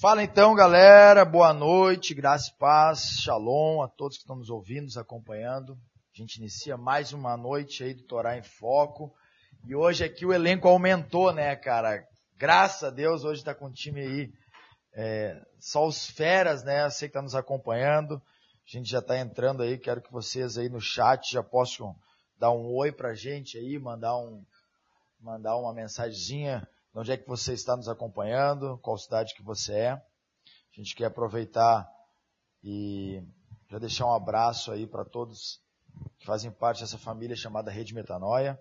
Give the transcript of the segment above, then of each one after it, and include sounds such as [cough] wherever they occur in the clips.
Fala então, galera. Boa noite, graça e paz, shalom a todos que estão nos ouvindo, nos acompanhando. A gente inicia mais uma noite aí do Torá em Foco. E hoje aqui o elenco aumentou, né, cara? Graças a Deus, hoje está com o time aí, é, só os feras, né? Você que está nos acompanhando. A gente já está entrando aí, quero que vocês aí no chat já possam dar um oi pra gente aí, mandar um, mandar uma mensagenzinha de onde é que você está nos acompanhando, qual cidade que você é. A gente quer aproveitar e já deixar um abraço aí para todos que fazem parte dessa família chamada Rede Metanoia,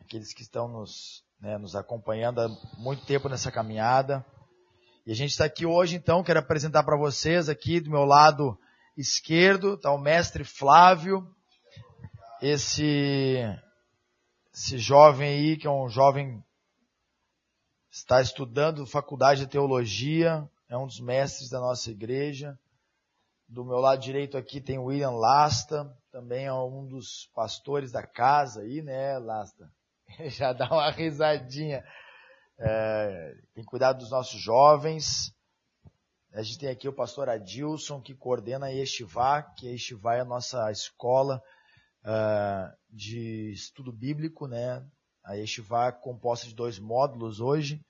aqueles que estão nos, né, nos acompanhando há muito tempo nessa caminhada. E a gente está aqui hoje, então, quero apresentar para vocês aqui do meu lado esquerdo, está o mestre Flávio, esse, esse jovem aí, que é um jovem está estudando faculdade de teologia, é um dos mestres da nossa igreja. Do meu lado direito aqui tem o William Lasta, também é um dos pastores da casa aí, né, Lasta? [laughs] Já dá uma risadinha. É, tem cuidado dos nossos jovens. A gente tem aqui o pastor Adilson, que coordena a Yeshiva, que a Yeshiva é a nossa escola uh, de estudo bíblico, né? A Yeshiva é composta de dois módulos hoje.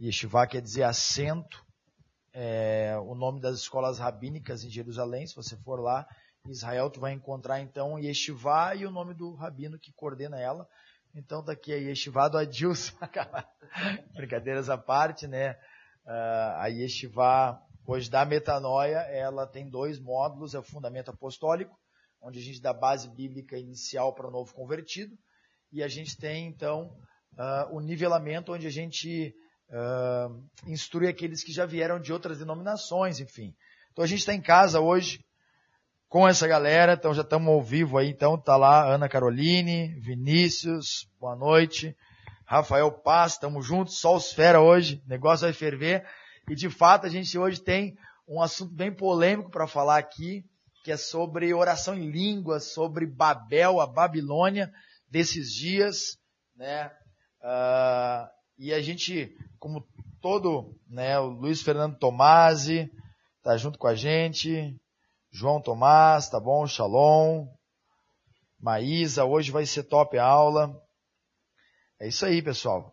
Yeshiva quer dizer assento. É, o nome das escolas rabínicas em Jerusalém, se você for lá em Israel, tu vai encontrar então Yeshiva e o nome do rabino que coordena ela. Então daqui tá a Yeshiva do Adilson. [laughs] Brincadeiras à parte, né? Uh, a Yeshiva, hoje da metanoia, ela tem dois módulos, é o fundamento apostólico, onde a gente dá base bíblica inicial para o novo convertido, e a gente tem, então, uh, o nivelamento, onde a gente uh, instrui aqueles que já vieram de outras denominações, enfim. Então a gente está em casa hoje com essa galera, então já estamos ao vivo aí, então tá lá Ana Caroline, Vinícius, boa noite, Rafael Paz, estamos juntos, só os fera hoje, negócio vai ferver, e de fato a gente hoje tem um assunto bem polêmico para falar aqui, que é sobre oração em línguas, sobre Babel, a Babilônia, desses dias, né? Uh, e a gente, como todo, né, o Luiz Fernando Tomasi tá junto com a gente, João Tomás, tá bom? Shalom. Maísa, hoje vai ser top a aula. É isso aí, pessoal.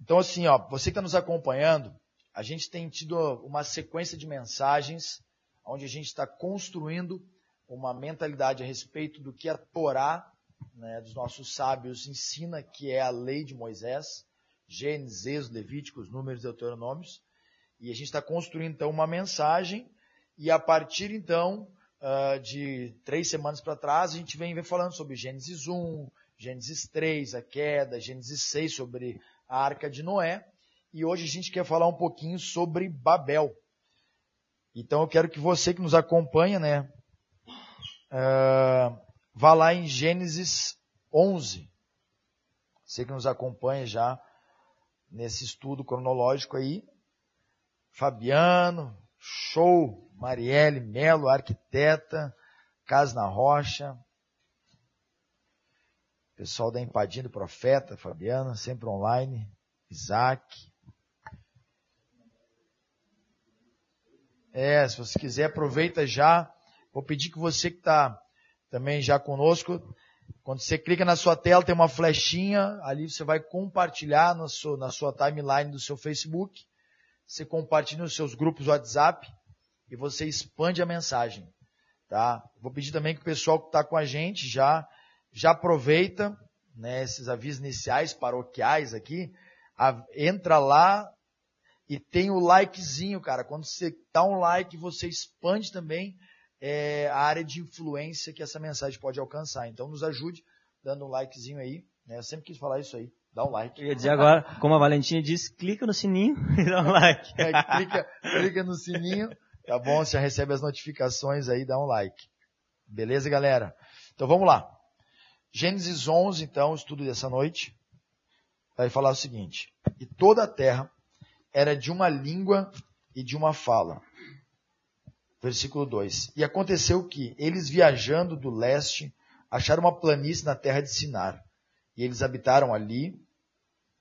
Então, assim, ó, você que está nos acompanhando, a gente tem tido uma sequência de mensagens onde a gente está construindo uma mentalidade a respeito do que a Torá né, dos nossos sábios ensina, que é a lei de Moisés, Gênesis, Levíticos, Números, Deuteronômios, e a gente está construindo então uma mensagem, e a partir então uh, de três semanas para trás, a gente vem, vem falando sobre Gênesis 1, Gênesis 3, a queda, Gênesis 6 sobre a arca de Noé, e hoje a gente quer falar um pouquinho sobre Babel. Então eu quero que você que nos acompanha, né, uh, vá lá em Gênesis 11. Você que nos acompanha já nesse estudo cronológico aí. Fabiano, show, Marielle Melo, arquiteta, Casa na Rocha, pessoal da Empadinha do Profeta, Fabiana, sempre online, Isaac. É, se você quiser, aproveita já. Vou pedir que você que está também já conosco, quando você clica na sua tela, tem uma flechinha, ali você vai compartilhar na sua, na sua timeline do seu Facebook, você compartilha nos seus grupos WhatsApp e você expande a mensagem. Tá? Vou pedir também que o pessoal que está com a gente já, já aproveita né, esses avisos iniciais paroquiais aqui, a, entra lá e tem o likezinho, cara. Quando você dá um like, você expande também é, a área de influência que essa mensagem pode alcançar. Então nos ajude dando um likezinho aí. Né? Eu sempre quis falar isso aí. Dá um like. Eu ia dizer agora, como a Valentina disse, clica no sininho [laughs] e dá um like. É, clica, clica no sininho, tá bom? Você recebe as notificações aí, dá um like. Beleza, galera? Então vamos lá. Gênesis 11, então, estudo dessa noite, vai falar o seguinte. E toda a terra era de uma língua e de uma fala. Versículo 2. E aconteceu que, eles viajando do leste, acharam uma planície na terra de Sinar. E eles habitaram ali.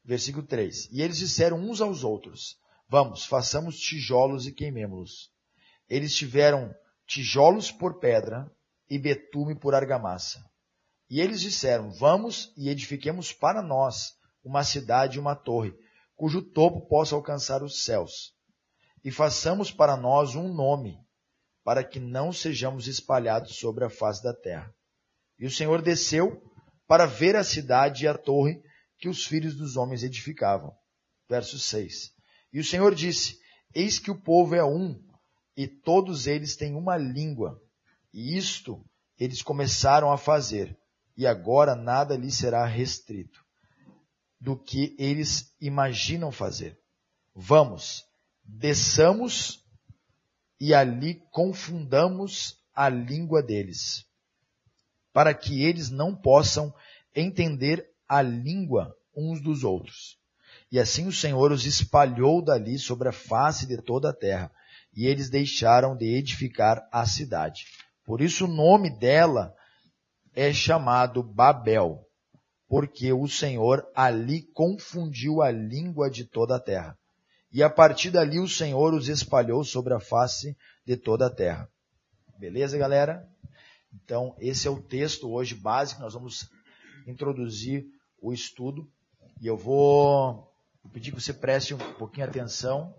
Versículo 3. E eles disseram uns aos outros: Vamos, façamos tijolos e queimemos-los. Eles tiveram tijolos por pedra e betume por argamassa. E eles disseram: Vamos e edifiquemos para nós uma cidade e uma torre, cujo topo possa alcançar os céus. E façamos para nós um nome, para que não sejamos espalhados sobre a face da terra. E o Senhor desceu para ver a cidade e a torre que os filhos dos homens edificavam. Verso 6. E o Senhor disse: Eis que o povo é um, e todos eles têm uma língua. E isto eles começaram a fazer, e agora nada lhes será restrito do que eles imaginam fazer. Vamos, desçamos e ali confundamos a língua deles, para que eles não possam entender a língua uns dos outros. E assim o Senhor os espalhou dali sobre a face de toda a terra, e eles deixaram de edificar a cidade. Por isso o nome dela é chamado Babel, porque o Senhor ali confundiu a língua de toda a terra. E a partir dali o Senhor os espalhou sobre a face de toda a terra. Beleza, galera? Então, esse é o texto hoje básico, nós vamos introduzir o estudo. E eu vou pedir que você preste um pouquinho atenção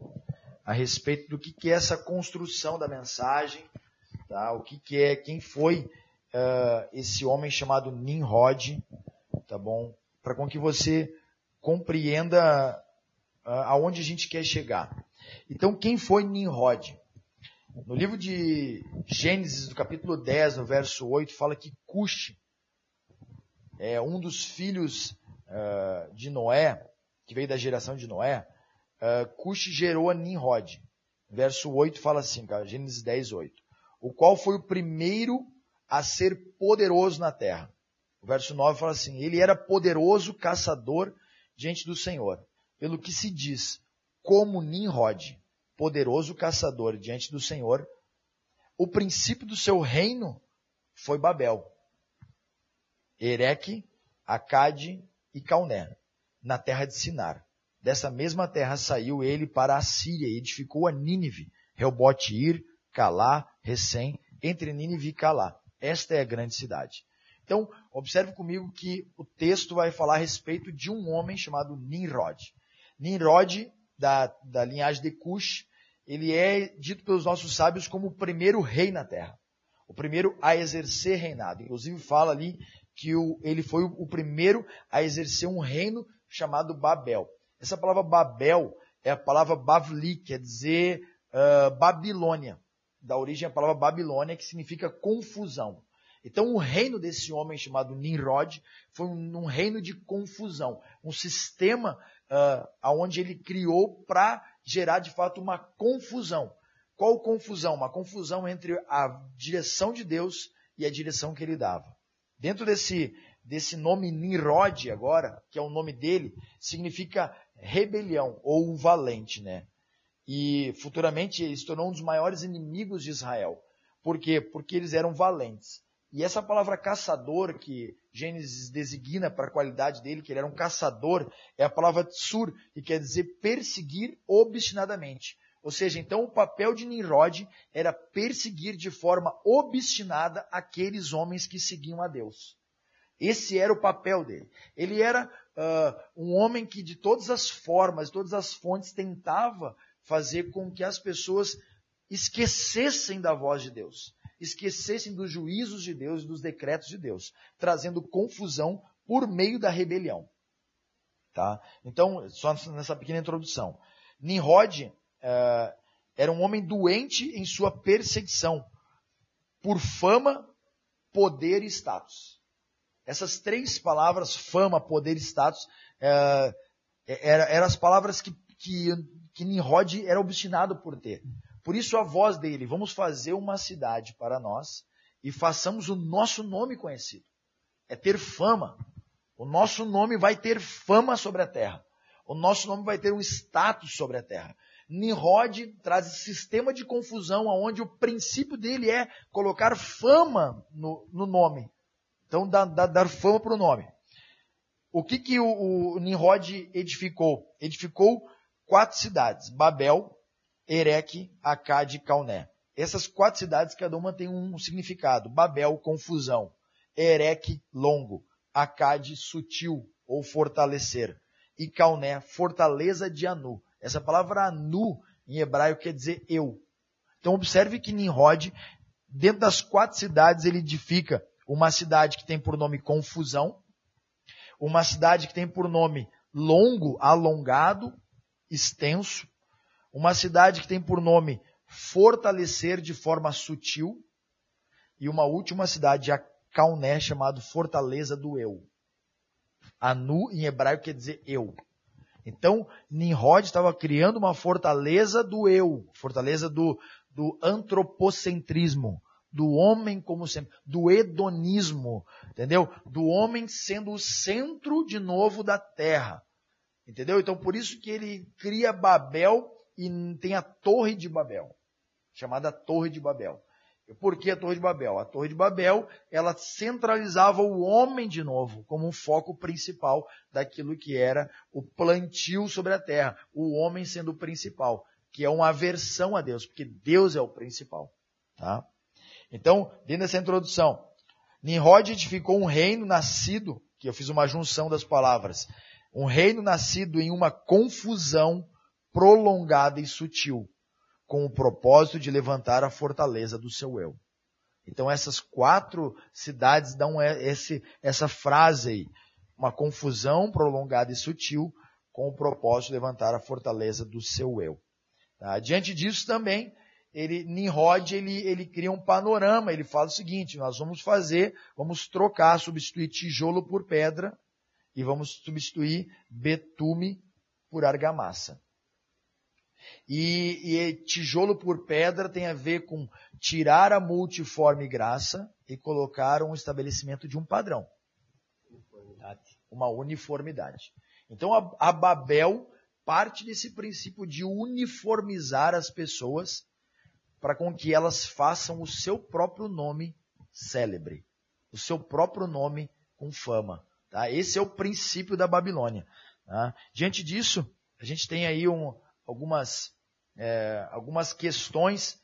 a respeito do que, que é essa construção da mensagem, tá? o que, que é, quem foi uh, esse homem chamado Nimrod, tá bom? Para com que você compreenda aonde a gente quer chegar. Então, quem foi Nimrod? No livro de Gênesis, no capítulo 10, no verso 8, fala que Cush é um dos filhos uh, de Noé, que veio da geração de Noé, uh, gerou a Nimrod. Verso 8 fala assim, cara, Gênesis 10, 8. O qual foi o primeiro a ser poderoso na terra. O verso 9 fala assim, ele era poderoso caçador diante do Senhor. Pelo que se diz, como Nimrod, poderoso caçador diante do Senhor, o princípio do seu reino foi Babel. Ereque, Acade e Cauné na terra de Sinar. Dessa mesma terra saiu ele para a Síria e edificou a Nínive, Reobote Ir, Calá, Recém, entre Nínive e Calá. Esta é a grande cidade. Então, observe comigo que o texto vai falar a respeito de um homem chamado Nimrod. Nimrod, da, da linhagem de Cush, ele é dito pelos nossos sábios como o primeiro rei na terra. O primeiro a exercer reinado. Inclusive fala ali que o, ele foi o, primeiro a exercer um reino chamado Babel. Essa palavra Babel é a palavra Bavli, quer dizer uh, Babilônia. Da origem a palavra Babilônia, que significa confusão. Então, o reino desse homem chamado Nimrod foi um, um reino de confusão, um sistema uh, onde ele criou para gerar de fato uma confusão. Qual confusão? Uma confusão entre a direção de Deus e a direção que ele dava. Dentro desse, desse nome Nimrod agora, que é o nome dele, significa rebelião ou um valente, né? E futuramente ele se tornou um dos maiores inimigos de Israel. Por quê? Porque eles eram valentes. E essa palavra caçador, que Gênesis designa para a qualidade dele, que ele era um caçador, é a palavra tsur, que quer dizer perseguir obstinadamente. Ou seja, então o papel de Nimrod era perseguir de forma obstinada aqueles homens que seguiam a Deus. Esse era o papel dele. Ele era uh, um homem que, de todas as formas, todas as fontes, tentava fazer com que as pessoas esquecessem da voz de Deus, esquecessem dos juízos de Deus e dos decretos de Deus, trazendo confusão por meio da rebelião. Tá? Então, só nessa pequena introdução. Nimrod uh, era um homem doente em sua perseguição por fama, poder e status. Essas três palavras, fama, poder e status, é, eram era as palavras que, que, que Nimrod era obstinado por ter. Por isso a voz dele, vamos fazer uma cidade para nós e façamos o nosso nome conhecido. É ter fama. O nosso nome vai ter fama sobre a terra. O nosso nome vai ter um status sobre a terra. Nimrod traz esse sistema de confusão onde o princípio dele é colocar fama no, no nome. Então, dar, dar, dar fama para o nome. O que, que o, o Nimrod edificou? Edificou quatro cidades: Babel, Ereque, Acade e Calné. Essas quatro cidades, cada uma tem um significado. Babel, confusão. Ereque, longo. Acade, sutil ou fortalecer. E Calné, fortaleza de Anu. Essa palavra Anu, em hebraico, quer dizer eu. Então observe que Nimrod, dentro das quatro cidades, ele edifica uma cidade que tem por nome confusão, uma cidade que tem por nome longo, alongado, extenso, uma cidade que tem por nome fortalecer de forma sutil, e uma última cidade, a Kauné, chamado Fortaleza do Eu. Anu, em hebraico, quer dizer eu. Então, Nimrod estava criando uma fortaleza do eu, fortaleza do, do antropocentrismo, do homem como sempre, do hedonismo, entendeu? Do homem sendo o centro de novo da terra. Entendeu? Então por isso que ele cria Babel e tem a Torre de Babel, chamada Torre de Babel. Por que a Torre de Babel? A Torre de Babel, ela centralizava o homem de novo como um foco principal daquilo que era o plantio sobre a terra, o homem sendo o principal, que é uma aversão a Deus, porque Deus é o principal, tá? Então, dentro dessa introdução, Nimrod edificou um reino nascido, que eu fiz uma junção das palavras, um reino nascido em uma confusão prolongada e sutil, com o propósito de levantar a fortaleza do seu eu. Então essas quatro cidades dão esse, essa frase aí, uma confusão prolongada e sutil, com o propósito de levantar a fortaleza do seu eu. Tá? Diante disso também, ele, Nimrod, ele, ele cria um panorama, ele fala o seguinte, nós vamos fazer, vamos trocar, substituir tijolo por pedra, e vamos substituir betume por argamassa. E, e, tijolo por pedra tem a ver com tirar a multiforme graça e colocar um estabelecimento de um padrão. Uniformidade. Uma uniformidade. Então a, a Babel parte desse princípio de uniformizar as pessoas para com que elas façam o seu próprio nome célebre, o seu próprio nome com fama. Tá? Esse é o princípio da Babilônia. Tá? Diante disso, a gente tem aí um, algumas, é, algumas questões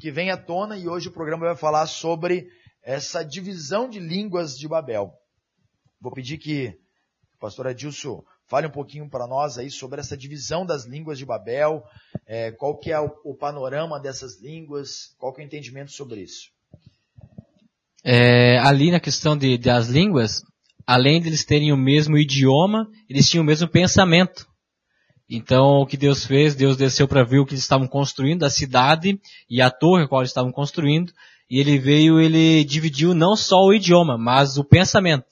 que vêm à tona e hoje o programa vai falar sobre essa divisão de línguas de Babel. Vou pedir que o pastor Adilson fale um pouquinho para nós aí sobre essa divisão das línguas de Babel, é, qual que é o, o, panorama dessas línguas, qual que é o entendimento sobre isso. É, ali na questão de, das línguas, além de eles terem o mesmo idioma, eles tinham o mesmo pensamento. Então, o que Deus fez, Deus desceu para ver o que eles estavam construindo, a cidade e a torre a qual eles estavam construindo, e ele veio, ele dividiu não só o idioma, mas o pensamento.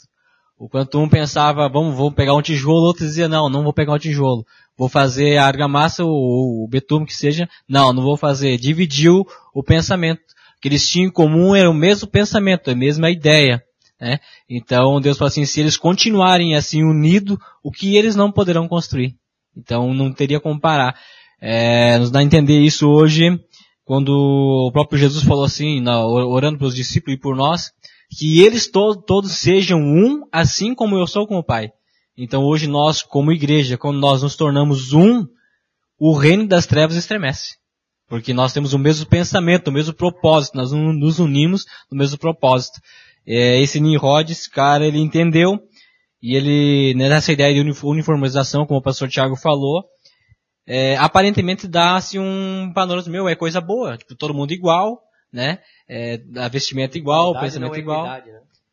O quanto um pensava, vamos, vamos pegar um tijolo, outro dizia, não, não vou pegar um tijolo. Vou fazer a argamassa ou o betume que seja. Não, não vou fazer. Dividiu o pensamento. O que eles tinham em comum era o mesmo pensamento, a mesma ideia. Né? Então Deus falou assim, se eles continuarem assim unidos, o que eles não poderão construir? Então não teria como parar. É, nos dá a entender isso hoje, quando o próprio Jesus falou assim, na, orando pelos discípulos e por nós, que eles to todos sejam um, assim como eu sou com o Pai. Então hoje nós, como igreja, quando nós nos tornamos um, o reino das trevas estremece. Porque nós temos o mesmo pensamento, o mesmo propósito, nós nos unimos no mesmo propósito. É, esse Nimrod, esse cara, ele entendeu, e ele, nessa ideia de uniformização, como o pastor Tiago falou, é, aparentemente dá-se um panorama, meu, é coisa boa, tipo, todo mundo igual, né? É, a vestimenta igual, o pensamento é igual. Né?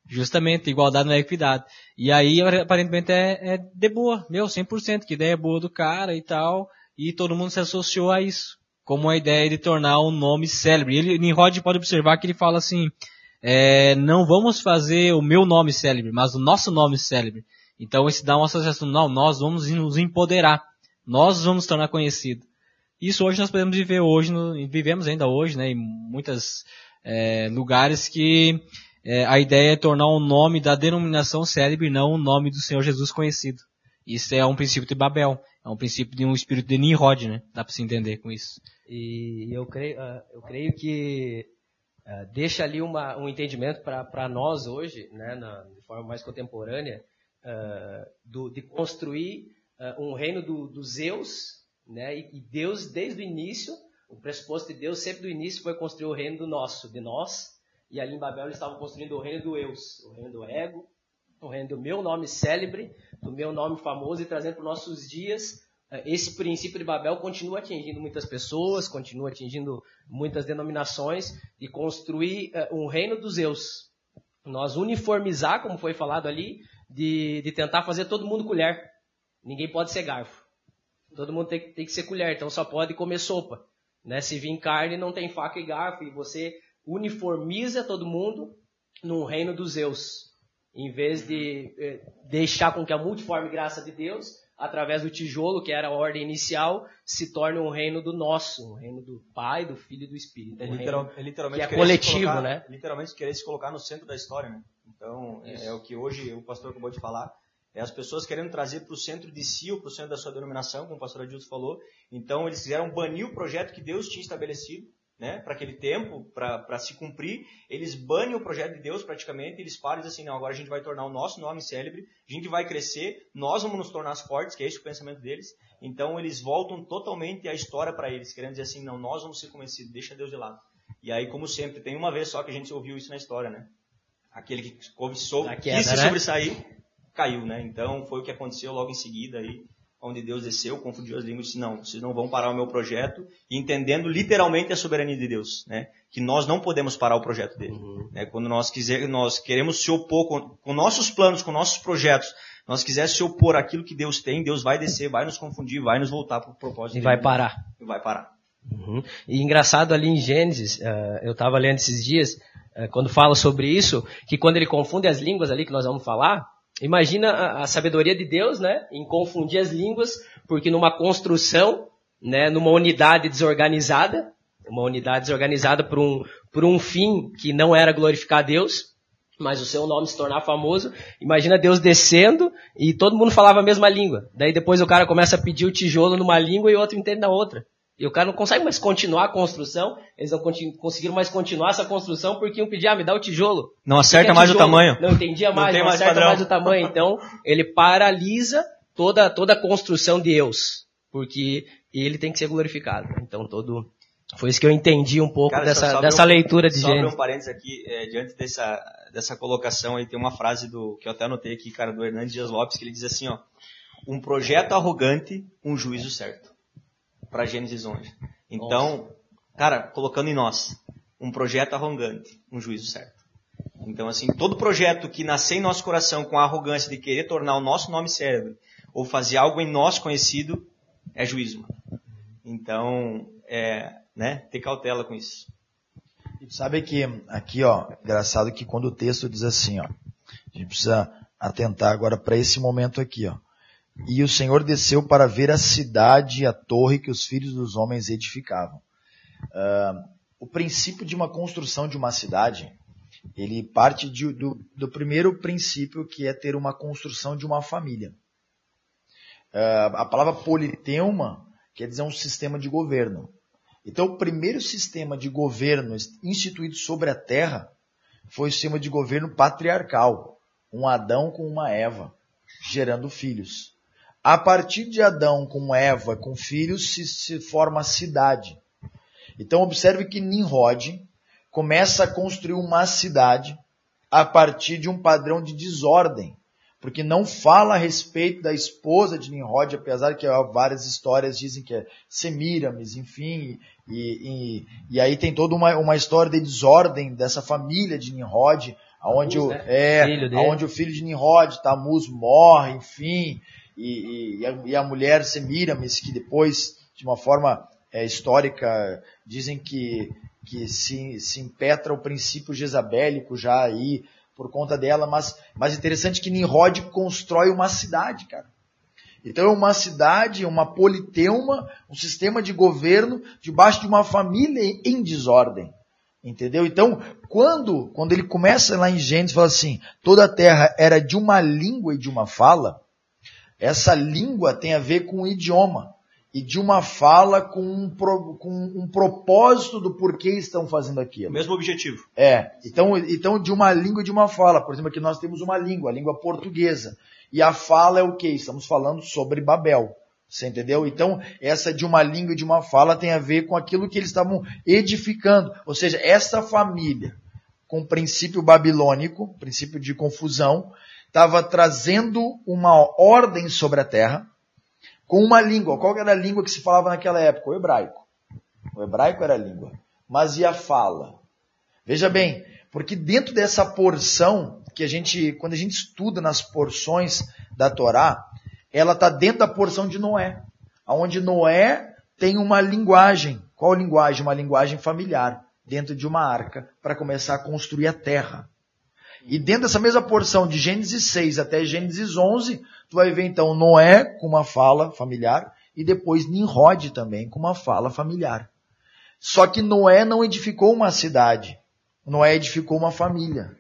Justamente, igualdade não é equidade. E aí, aparentemente, é, é de boa, meu, 100%, que ideia boa do cara e tal, e todo mundo se associou a isso, como a ideia de tornar um nome célebre. Ele, Nimrod pode observar que ele fala assim, é, não vamos fazer o meu nome célebre, mas o nosso nome célebre. Então isso dá uma associação, não, nós vamos nos empoderar, nós vamos tornar conhecido. Isso hoje nós podemos viver hoje, vivemos ainda hoje, né, em muitos é, lugares que é, a ideia é tornar o nome da denominação célebre, não o nome do Senhor Jesus conhecido. Isso é um princípio de Babel, é um princípio de um espírito de Nimrod, né? Dá para se entender com isso. E eu creio, ah, eu creio que é, deixa ali uma, um entendimento para nós hoje, né, na, de forma mais contemporânea, uh, do, de construir uh, um reino do, do Zeus, né? E Deus, desde o início, o pressuposto de Deus sempre do início foi construir o reino do nosso, de nós. E ali em Babel eles estavam construindo o reino do eus, o reino do ego, o reino do meu nome célebre, do meu nome famoso e trazendo para os nossos dias esse princípio de Babel continua atingindo muitas pessoas, continua atingindo muitas denominações e construir uh, um reino dos Zeus. Nós uniformizar, como foi falado ali, de, de tentar fazer todo mundo colher. Ninguém pode ser garfo. Todo mundo tem, tem que ser colher, então só pode comer sopa. Né? Se vir carne, não tem faca e garfo, e você uniformiza todo mundo num reino dos Zeus. Em vez de eh, deixar com que a multiforme graça de Deus através do tijolo, que era a ordem inicial, se torne um reino do nosso, um reino do Pai, do Filho e do Espírito. É, um literal, é literalmente que é coletivo, colocar, né? Literalmente querer se colocar no centro da história, né? Então, é, é, o que hoje o pastor acabou de falar. É as pessoas querendo trazer para o centro de si ou para o centro da sua denominação, como o pastor Adilson falou. Então, eles quiseram banir o projeto que Deus tinha estabelecido né, para aquele tempo, para se cumprir, eles banem o projeto de Deus praticamente, eles param e dizem assim, não, agora a gente vai tornar o nosso nome célebre, a gente vai crescer, nós vamos nos tornar fortes, que é esse o pensamento deles. Então eles voltam totalmente a história para eles, querendo dizer assim, não, nós vamos ser convencidos, deixa Deus de lado. E aí, como sempre, tem uma vez só que a gente ouviu isso na história, né? Aquele que cobiçou, quis se né? sobressair, caiu, né? Então foi o que aconteceu logo em seguida aí onde Deus desceu, confundiu as línguas e disse, não, vocês não vão parar o meu projeto, entendendo literalmente a soberania de Deus, né? Que nós não podemos parar o projeto dele. Uhum. Né? Quando nós, quiser, nós queremos se opor com, com, nossos planos, com nossos projetos, nós quisermos se opor àquilo que Deus tem, Deus vai descer, vai nos confundir, vai nos voltar para o propósito E dele. vai parar. E vai parar. Uhum. E engraçado ali em Gênesis, uh, eu estava lendo esses dias, uh, quando fala sobre isso, que quando ele confunde as línguas ali que nós vamos falar, Imagina a, a, sabedoria de Deus, né, em confundir as línguas, porque numa construção, né, numa unidade desorganizada, uma unidade desorganizada por um, por um fim que não era glorificar a Deus, mas o seu nome se tornar famoso. Imagina Deus descendo e todo mundo falava a mesma língua. Daí depois o cara começa a pedir o tijolo numa língua e o outro entende na outra. E o cara não consegue mais continuar a construção, eles não conseguiram mais continuar essa construção porque iam pedir, ah, me dá o tijolo. Não acerta é mais tijolo? o tamanho. Não entendia mais, não, não mais acerta padrão. mais o tamanho. Então, ele paralisa toda, toda a construção de Deus, porque ele tem que ser glorificado. Então, todo... Foi isso que eu entendi um pouco cara, dessa, dessa um, leitura de Gênesis. Só um parênteses aqui, é, diante dessa, dessa colocação aí, tem uma frase do, que eu até anotei aqui, cara, do Hernandes Dias Lopes, que ele diz assim, ó, um projeto arrogante, um juízo certo para Gênesis 11. Então, Nossa. cara, colocando em nós um projeto arrogante, um juízo certo. Então, assim, todo projeto que nascer em nosso coração com a arrogância de querer tornar o nosso nome cérebro ou fazer algo em nós conhecido é juízo. Então, é, né, ter cautela com isso. Sabe que aqui, ó, engraçado que quando o texto diz assim, ó, a gente precisa atentar agora para esse momento aqui, ó. E o Senhor desceu para ver a cidade e a torre que os filhos dos homens edificavam. Uh, o princípio de uma construção de uma cidade, ele parte de, do, do, primeiro princípio que é ter uma construção de uma família. Uh, a palavra politeuma quer dizer um sistema de governo. Então, o primeiro sistema de governo instituído sobre a terra foi o sistema de governo patriarcal. Um Adão com uma Eva, gerando filhos. A partir de Adão com Eva, com filhos, se, se forma a cidade. Então observe que Nimrod começa a construir uma cidade a partir de um padrão de desordem, porque não fala a respeito da esposa de Nimrod, apesar que várias histórias dizem que é Semiramis, enfim, e, e, e aí tem toda uma, uma história de desordem dessa família de Nimrod, aonde, o, né? é, aonde o filho de Nimrod, Tamuz, morre, enfim, e, e, a, e a mulher Semiramis, que depois, de uma forma é, histórica, dizem que, que se, se impetra o princípio jezabélico já aí por conta dela, mas, mas interessante que Nimrod constrói uma cidade, cara. Então é uma cidade, uma politeuma, um sistema de governo debaixo de uma família em desordem. Entendeu? Então, quando, quando ele começa lá em Gênesis, fala assim, toda a terra era de uma língua e de uma fala, essa língua tem a ver com o idioma e de uma fala com um, pro, com um propósito do porquê estão fazendo aquilo. O mesmo objetivo. É. Então, então, de uma língua e de uma fala. Por exemplo, aqui nós temos uma língua, a língua portuguesa. E a fala é o que? Estamos falando sobre Babel. Você entendeu? Então, essa de uma língua e de uma fala tem a ver com aquilo que eles estavam edificando. Ou seja, essa família, com o princípio babilônico, princípio de confusão, estava trazendo uma ordem sobre a terra com uma língua. Qual era a língua que se falava naquela época? O hebraico. O hebraico era a língua. Mas e a fala? Veja bem, porque dentro dessa porção que a gente, quando a gente estuda nas porções da Torá, ela está dentro da porção de Noé, onde Noé tem uma linguagem. Qual linguagem? Uma linguagem familiar, dentro de uma arca, para começar a construir a terra. E dentro dessa mesma porção de Gênesis 6 até Gênesis 11, tu vai ver então Noé com uma fala familiar e depois Nimrod também com uma fala familiar. Só que Noé não edificou uma cidade. Noé edificou uma família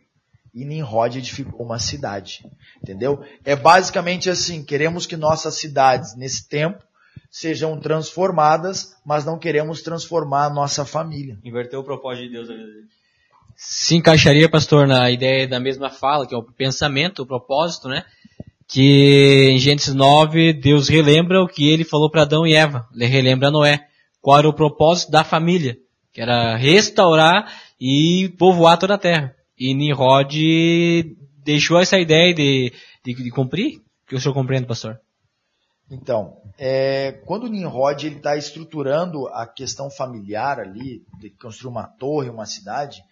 e Nimrod edificou uma cidade. Entendeu? É basicamente assim, queremos que nossas cidades, nesse tempo, sejam transformadas, mas não queremos transformar a nossa família. Inverteu o propósito de Deus ali. Se encaixaria, pastor, na ideia da mesma fala, que é o pensamento, o propósito, né? Que em Gênesis 9, Deus relembra o que ele falou para Adão e Eva. Ele relembra Noé. Qual era o propósito da família? Que era restaurar e povoar toda a terra. E Nimrod deixou essa ideia de, de, de cumprir? Que o senhor compreende, pastor? Então, é, quando o Nimrod está estruturando a questão familiar ali, de construir uma torre, uma cidade,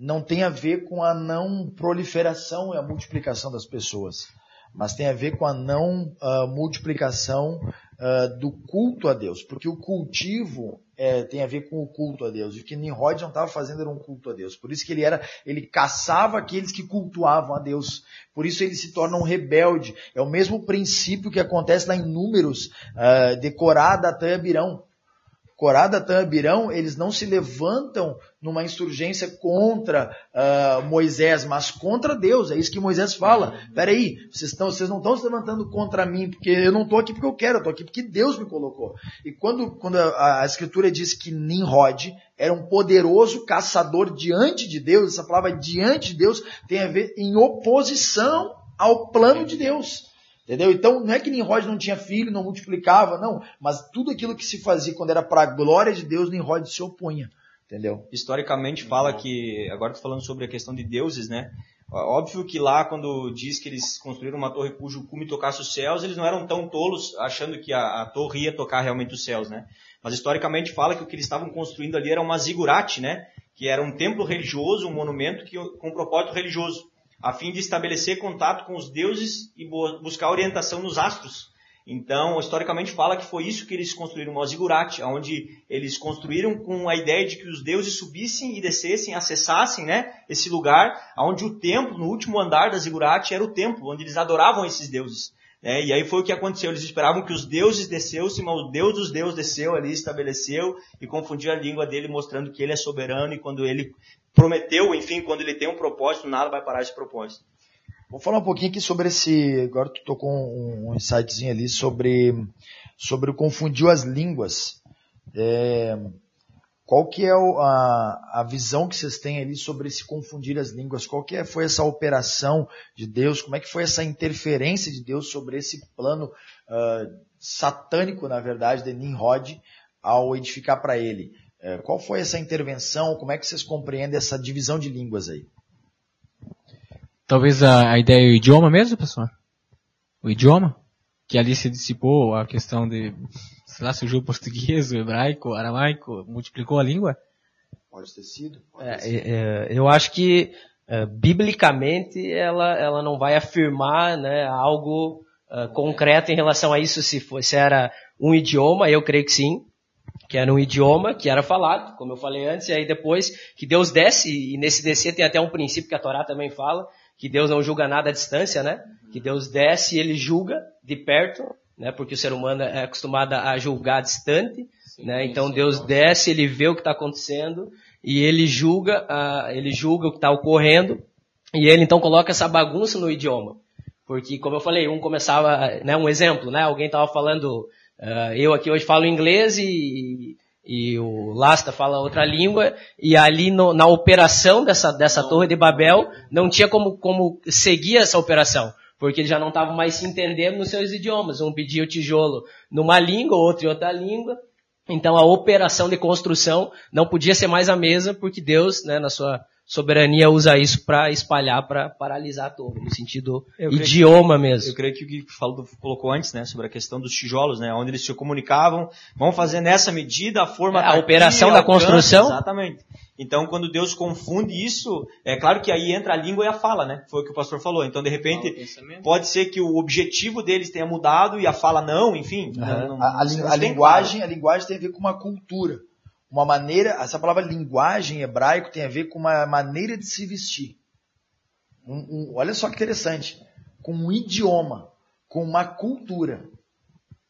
não tem a ver com a não proliferação e a multiplicação das pessoas, mas tem a ver com a não uh, multiplicação uh, do culto a Deus, porque o cultivo é, tem a ver com o culto a Deus. E o que Nimrod não estava fazendo era um culto a Deus. Por isso que ele era, ele caçava aqueles que cultuavam a Deus. Por isso ele se torna um rebelde. É o mesmo princípio que acontece lá em Números, uh, de Corá, Datã Abirão. E Abirão, eles não se levantam numa insurgência contra uh, Moisés, mas contra Deus. É isso que Moisés fala. Peraí, vocês, estão, vocês não estão se levantando contra mim, porque eu não estou aqui porque eu quero, eu estou aqui porque Deus me colocou. E quando, quando a, a, Escritura diz que Nimrod era um poderoso caçador diante de Deus, essa palavra diante de Deus tem a ver em oposição ao plano de Deus. Entendeu? Então, não é que Nimrod não tinha filho, não multiplicava, não. Mas tudo aquilo que se fazia quando era para a glória de Deus, Nimrod se opunha. Entendeu? Historicamente fala que, agora estou falando sobre a questão de deuses, né? Óbvio que lá, quando diz que eles construíram uma torre cujo cume tocasse os céus, eles não eram tão tolos achando que a, a torre ia tocar realmente os céus, né? Mas historicamente fala que o que eles estavam construindo ali era uma zigurate, né? Que era um templo religioso, um monumento que, com um propósito religioso, a fim de estabelecer contato com os deuses e buscar orientação nos astros. Então, historicamente fala que foi isso que eles construíram o zigurate, onde eles construíram com a ideia de que os deuses subissem e descessem, acessassem, né, esse lugar, onde o templo, no último andar da zigurate, era o templo, onde eles adoravam esses deuses. Né? E aí foi o que aconteceu. Eles esperavam que os deuses descessem, mas o Deus dos deuses desceu ali, estabeleceu e confundiu a língua dele, mostrando que ele é soberano e quando ele prometeu, enfim, quando ele tem um propósito, nada vai parar esse propósito. Vou falar um pouquinho aqui sobre esse. Agora tu tocou um, um insightzinho ali sobre, sobre o confundiu as línguas. É, qual que é a, a visão que vocês têm ali sobre esse confundir as línguas? Qual que é, foi essa operação de Deus? Como é que foi essa interferência de Deus sobre esse plano uh, satânico, na verdade, de Nimrod ao edificar para ele? É, qual foi essa intervenção? Como é que vocês compreendem essa divisão de línguas aí? Talvez a, a ideia é o idioma mesmo, pessoal? O idioma? Que ali se dissipou a questão de, sei lá, surgiu o português, o hebraico, o aramaico, multiplicou a língua? Pode ter sido. Pode é, ter sido. é, eu acho que, é, biblicamente, ela, ela não vai afirmar né, algo é, concreto em relação a isso, se, fosse, se era um idioma, eu creio que sim, que era um idioma que era falado, como eu falei antes, e aí depois que Deus desce, e nesse descer tem até um princípio que a Torá também fala, que Deus não julga nada à distância, né? Que Deus desce e ele julga de perto, né? Porque o ser humano é acostumado a julgar distante, sim, né? Então sim, Deus sim. desce, ele vê o que está acontecendo e ele julga, uh, ele julga o que está ocorrendo e ele então coloca essa bagunça no idioma, porque como eu falei, um começava, né? Um exemplo, né? Alguém estava falando, uh, eu aqui hoje falo inglês e e o Lasta fala outra língua, e ali no, na operação dessa, dessa torre de Babel, não tinha como, como seguir essa operação. porque eles já não estavam mais se entendendo nos seus idiomas. Um pedia o tijolo numa língua, outro em outra língua. Então a operação de construção não podia ser mais a mesma, porque Deus, né, na sua soberania, usa isso para espalhar, para paralisar todo, no sentido Eu idioma que, mesmo. Eu creio que o que falou, colocou antes, né, sobre a questão dos tijolos, né, onde eles se comunicavam, vamos fazer nessa medida a forma É, a tá aqui, operação da alcance, construção. Exatamente. Então, quando Deus confunde isso, é claro que aí entra a língua e a fala, né? Foi o que o pastor falou. Então, de repente, pode ser que o objetivo deles tenha mudado e a fala não, enfim. não- não- A, a a linguagem, a linguagem tem a ver com uma cultura. Uma maneira, essa palavra linguagem em hebraico tem a ver com uma maneira de se vestir. Um- um- olha só que interessante. Com um idioma, com uma cultura.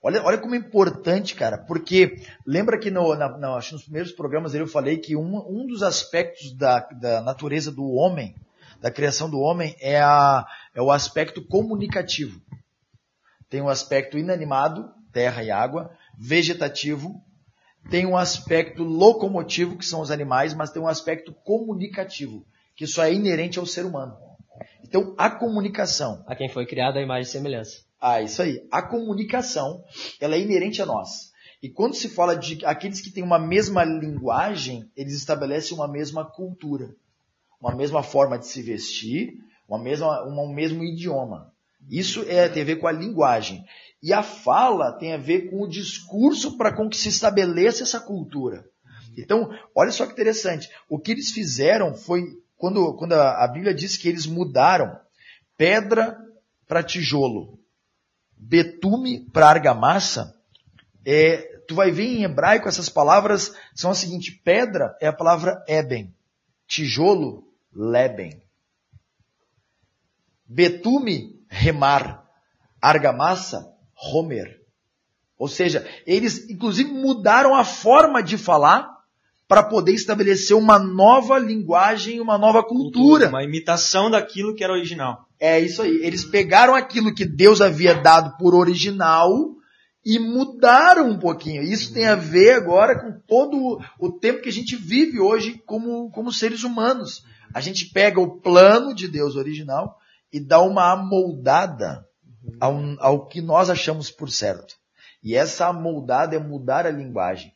Olha, olha como é importante, cara, porque lembra que no, na- na- nos primeiros programas eu falei que um, um dos aspectos da, da natureza do homem, da criação do homem, é, a, é o aspecto comunicativo. Tem o aspecto inanimado, terra e água, vegetativo, tem um aspecto locomotivo, que são os animais, mas tem um aspecto comunicativo, que só é inerente ao ser humano. Então, a comunicação, A quem foi criado a imagem e semelhança. ah, isso aí. A comunicação, ela é inerente a nós. E quando se fala de aqueles que têm uma mesma linguagem, eles estabelecem uma mesma cultura, uma mesma forma de se vestir, uma mesma, uma- um mesmo idioma. Isso é, tem a ver com a linguagem. E a fala tem a ver com o discurso para com que se estabeleça essa cultura. Então, olha só que interessante. O que eles fizeram foi, quando, quando a, Bíblia diz que eles mudaram pedra para tijolo, betume para argamassa, é, tu vai ver em hebraico essas palavras são a seguinte: pedra é a palavra eben, tijolo, leben. Betume, remar, argamassa, homer. Ou seja, eles inclusive mudaram a forma de falar para poder estabelecer uma nova linguagem, uma nova cultura. Uma imitação daquilo que era original. É isso aí. Eles pegaram aquilo que Deus havia dado por original e mudaram um pouquinho. Isso tem a ver agora com todo o tempo que a gente vive hoje como, como seres humanos. A gente pega o plano de Deus original e dá uma amoldada ao, ao que nós achamos por certo. E essa amoldada é mudar a linguagem.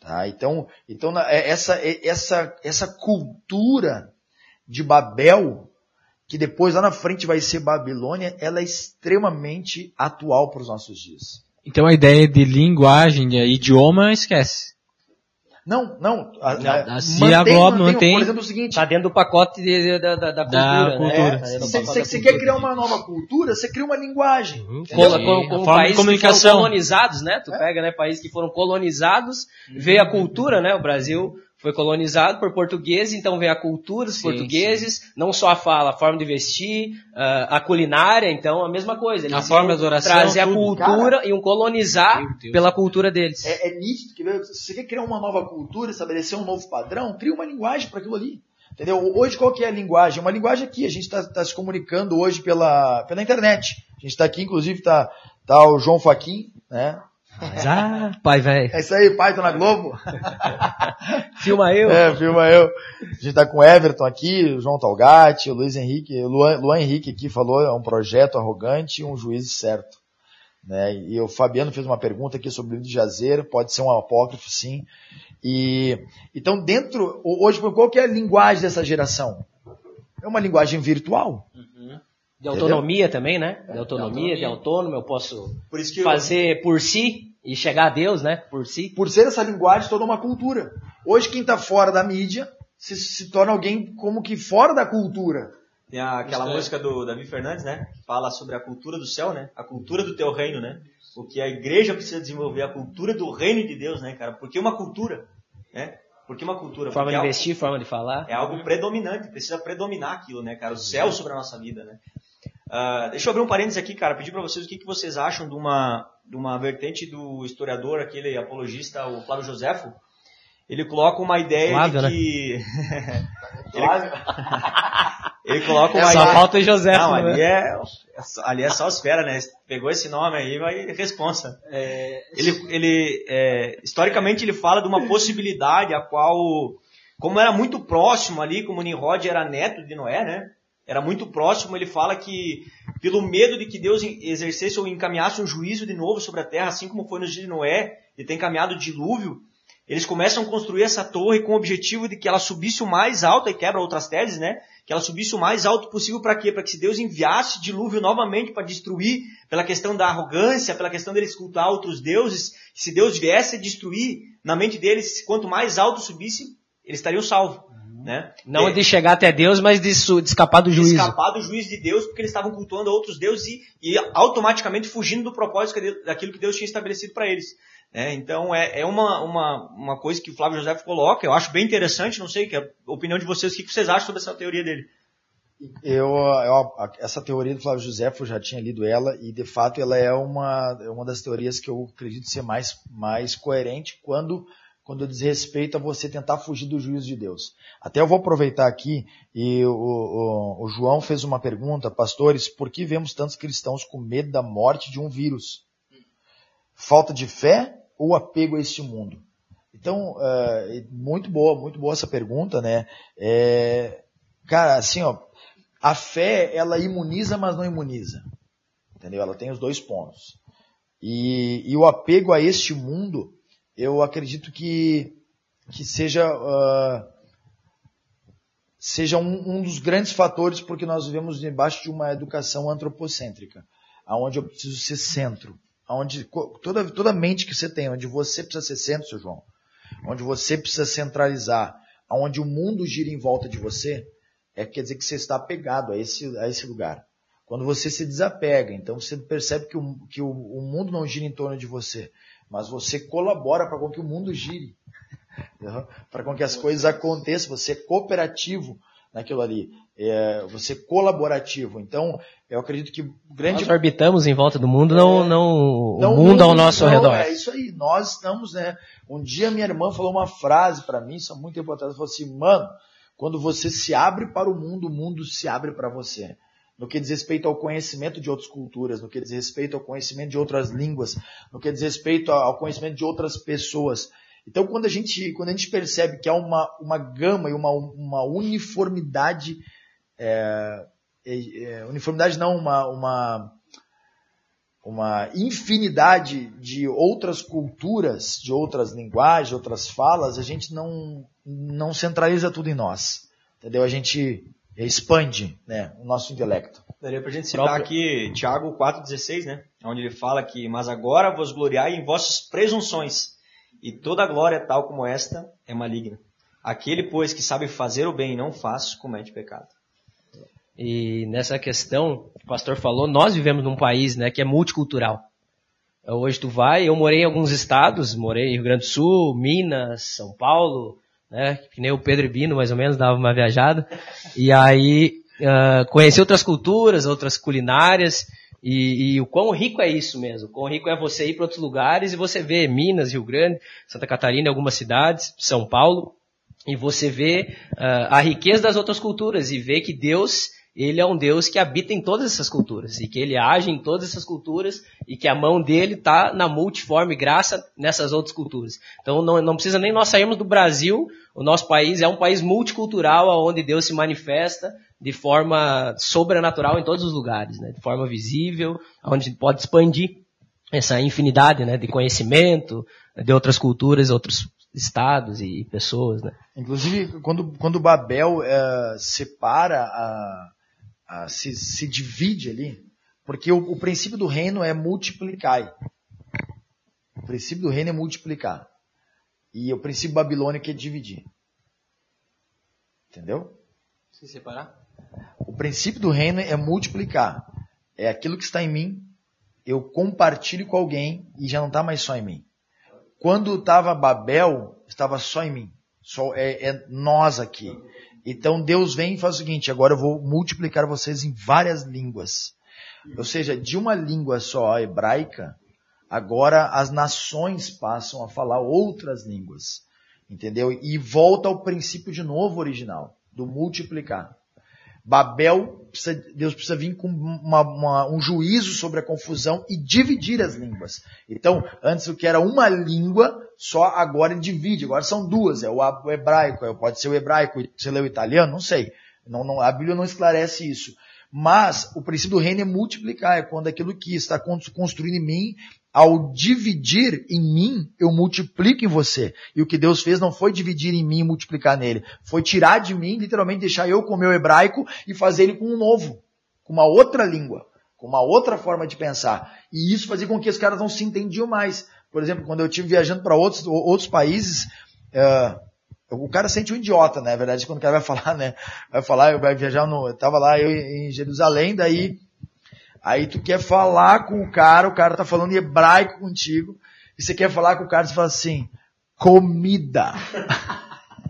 Tá? Então, então é- essa, é- essa, essa cultura de Babel, que depois lá na frente vai ser Babilônia, ela é extremamente atual para os nossos dias. Então a ideia de linguagem, de idioma, esquece. Não, não. A, Não, a- assim agora mantém- Por exemplo, o seguinte. Está dentro do pacote de- da, da, da cultura. cultura. Né? Tá dentro do Você pacote da você cultura. quer criar uma nova cultura, você cria uma linguagem. A como forma de países que foram colonizados, né? Tu pega, né, países que foram colonizados, veio a cultura, né? O Brasil foi colonizado por portugueses, então vem a cultura dos Sim, portugueses, não só a fala, a forma de vestir, ah, a culinária, então a mesma coisa. Eles A forma de oração, trazer a tudo. cultura e um colonizar pela cultura deles. É, é nítido que se você quer criar uma nova cultura, estabelecer um novo padrão, cria uma linguagem para aquilo ali. Entendeu? Hoje qual que é a linguagem? Uma linguagem aqui, a gente está se comunicando hoje pela, pela internet. A gente está aqui, inclusive, tá, tá o João Faquin, né? Mas, ah, pai velho, É isso aí, pai, tô na Globo. [laughs] filma eu. É, filma eu. A gente tá com o Everton aqui, o João Talgatti, o Luiz Henrique, o Luan, Luan Henrique aqui falou, é um projeto arrogante e um juízo certo. Né? E o Fabiano fez uma pergunta aqui sobre o livro de Jazer, pode ser um apócrifo sim. E, então dentro, hoje, qual que é a linguagem dessa geração? É uma linguagem virtual. De autonomia também, né? De autonomia, de autônomo, eu posso Por isso que fazer por si e chegar a Deus, né? Por si. Por ser essa linguagem toda uma cultura. Hoje quem está fora da mídia se, se torna alguém como que fora da cultura. Tem a- aquela Isso é. música do Davi Fernandes, né? Que fala sobre a cultura do céu, né? A cultura do teu reino, né? O que a igreja precisa desenvolver, a cultura do reino de Deus, né, cara? Porque uma cultura, né? Porque uma cultura. Forma porque de é algo- investir, forma de falar. É algo predominante, precisa predominar aquilo, né, cara? O céu sobre a nossa vida, né? Ah, deixa eu abrir um parênteses aqui, cara. Pedir para vocês o que, que vocês acham de uma, de uma vertente do historiador, aquele apologista, o Flávio Josefo. Ele coloca uma ideia Flávio, de que... [laughs] [laughs] ele coloca uma Só ideia... falta o José. Não, né? ali é, ali é só as feras, né? Pegou esse nome aí, vai responsa. Ele, ele é, historicamente ele fala de uma possibilidade a qual, como era muito próximo ali, como Nimrod era neto de Noé, né? Era muito próximo. Ele fala que, pelo medo de que Deus exercesse ou encaminhasse um juízo de novo sobre a terra, assim como foi nos dias de Noé, e tem encaminhado o dilúvio, eles começam a construir essa torre com o objetivo de que ela subisse o mais alto, e quebra outras teses, né? Que ela subisse o mais alto possível para quê? Para que se Deus enviasse dilúvio novamente para destruir, pela questão da arrogância, pela questão deles cultuar outros deuses, se Deus viesse a destruir na mente deles, quanto mais alto subisse, eles estariam salvos. Né? Não é, de chegar até Deus, mas de, de escapar do juízo. De escapar do juízo de Deus, porque eles estavam cultuando outros deuses e, e automaticamente fugindo do propósito daquilo que Deus tinha estabelecido para eles. É, então é, é uma, uma, uma coisa que o Flávio José coloca, eu acho bem interessante, não sei, que é a opinião de vocês, o que vocês acham sobre essa teoria dele? Eu, eu, essa teoria do Flávio José, eu já tinha lido ela, e de fato ela é uma, é uma das teorias que eu acredito ser mais, mais coerente quando quando diz respeito a você tentar fugir do juízo de Deus. Até eu vou aproveitar aqui, e o, o, o, João fez uma pergunta, pastores, por que vemos tantos cristãos com medo da morte de um vírus? Falta de fé ou apego a este mundo? Então, é, muito boa, muito boa essa pergunta, né? É, cara, assim, ó, a fé, ela imuniza, mas não imuniza. Entendeu? Ela tem os dois pontos. E, e o apego a este mundo, eu acredito que, que seja, uh, seja um, um, dos grandes fatores porque nós vivemos debaixo de uma educação antropocêntrica, aonde eu preciso ser centro, aonde toda, toda mente que você tem, onde você precisa ser centro, seu João, onde você precisa centralizar, aonde o mundo gira em volta de você, é quer dizer que você está apegado a esse, a esse lugar. Quando você se desapega, então você percebe que, o, que o, o mundo não gira em torno de você, mas você colabora para que o mundo gire, [laughs] para com que as coisas aconteçam, você é cooperativo naquilo ali, é, você é colaborativo. Então, eu acredito que grande... Nós orbitamos em volta do mundo, não, é, não, não o mundo ao nosso não, redor. É isso aí, nós estamos, né? Um dia minha irmã falou uma frase para mim, isso há muito tempo atrás, ela falou assim, mano, quando você se abre para o mundo, o mundo se abre para você no que diz respeito ao conhecimento de outras culturas, no que diz respeito ao conhecimento de outras línguas, no que diz respeito ao conhecimento de outras pessoas. Então, quando a gente, quando a gente percebe que há uma, uma gama e uma, uma uniformidade, é, é, é, uniformidade não, uma, uma, uma infinidade de outras culturas, de outras linguagens, outras falas, a gente não, não centraliza tudo em nós. Entendeu? A gente expande né, o nosso intelecto. Daria para a gente citar próprio... aqui Tiago 4,16, né? Onde ele fala que, mas agora vos gloriai em vossas presunções, e toda glória tal como esta é maligna. Aquele, pois, que sabe fazer o bem e não faz, comete pecado. E nessa questão, o pastor falou, nós vivemos num país né, que é multicultural. Hoje tu vai, eu morei em alguns estados, morei em Rio Grande do Sul, Minas, São Paulo, né? Que nem o Pedro Bino, mais ou menos, dava uma viajada. E aí uh, conheci outras culturas, outras culinárias. E, e, o quão rico é isso mesmo. O quão rico é você ir para outros lugares e você vê Minas, Rio Grande, Santa Catarina, algumas cidades, São Paulo, e você vê uh, a riqueza das outras culturas e vê que Deus ele é um Deus que habita em todas essas culturas e que ele age em todas essas culturas e que a mão dele está na multiforme graça nessas outras culturas. Então não, não precisa nem nós sairmos do Brasil, o nosso país é um país multicultural onde Deus se manifesta de forma sobrenatural em todos os lugares, né? de forma visível, onde pode expandir essa infinidade né? de conhecimento de outras culturas, outros estados e pessoas. Né? Inclusive, quando, quando Babel é, separa a se, se, divide ali, porque o, o princípio do reino é multiplicar. O princípio do reino é multiplicar. E o princípio babilônico é dividir. Entendeu? Se separar? O princípio do reino é multiplicar. É aquilo que está em mim, eu compartilho com alguém e já não está mais só em mim. Quando estava Babel, estava só em mim. Só é, é nós aqui. Então Deus vem e faz o seguinte: agora eu vou multiplicar vocês em várias línguas. Ou seja, de uma língua só, hebraica, agora as nações passam a falar outras línguas. Entendeu? E volta ao princípio de novo original, do multiplicar. Babel, precisa, Deus precisa vir com uma, uma, um juízo sobre a confusão e dividir as línguas. Então, antes o que era uma língua, só agora ele divide. Agora são duas. É o hebraico, é, pode ser o hebraico, você lê o italiano, não sei. Não, não, a Bíblia não esclarece isso. Mas o princípio do reino é multiplicar, é quando aquilo que está construindo em mim, ao dividir em mim, eu multiplico em você. E o que Deus fez não foi dividir em mim e multiplicar nele, foi tirar de mim, literalmente deixar eu com o meu hebraico e fazer ele com um novo, com uma outra língua, com uma outra forma de pensar. E isso fazia com que os caras não se entendiam mais. Por exemplo, quando eu estive viajando para outros, outros países, uh, o cara sente um idiota, né? Na verdade, quando o cara vai falar, né? Vai falar, eu vai viajar no. Eu tava lá eu em Jerusalém, daí. Aí tu quer falar com o cara, o cara tá falando hebraico contigo, e você quer falar com o cara você fala assim, comida.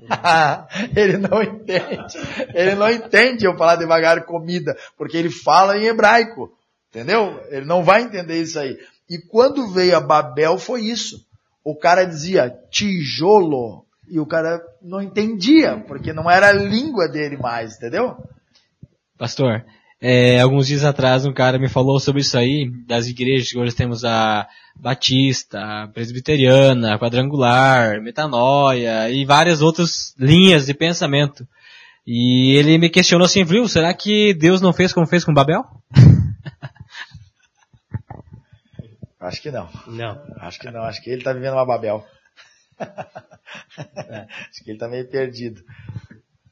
[laughs] ele não entende. Ele não entende eu falar devagar comida, porque ele fala em hebraico. Entendeu? Ele não vai entender isso aí. E quando veio a Babel foi isso. O cara dizia tijolo e o cara não entendia, porque não era a língua dele mais, entendeu? Pastor, é, alguns dias atrás um cara me falou sobre isso aí, das igrejas que hoje temos a Batista, a Presbiteriana, a Quadrangular, Metanoia e várias outras linhas de pensamento. E ele me questionou assim, viu, será que Deus não fez como fez com Babel? [laughs] Acho que não. Não. Acho que não. Acho que ele está vivendo uma Babel. é. [laughs] [laughs] Acho que ele está meio perdido.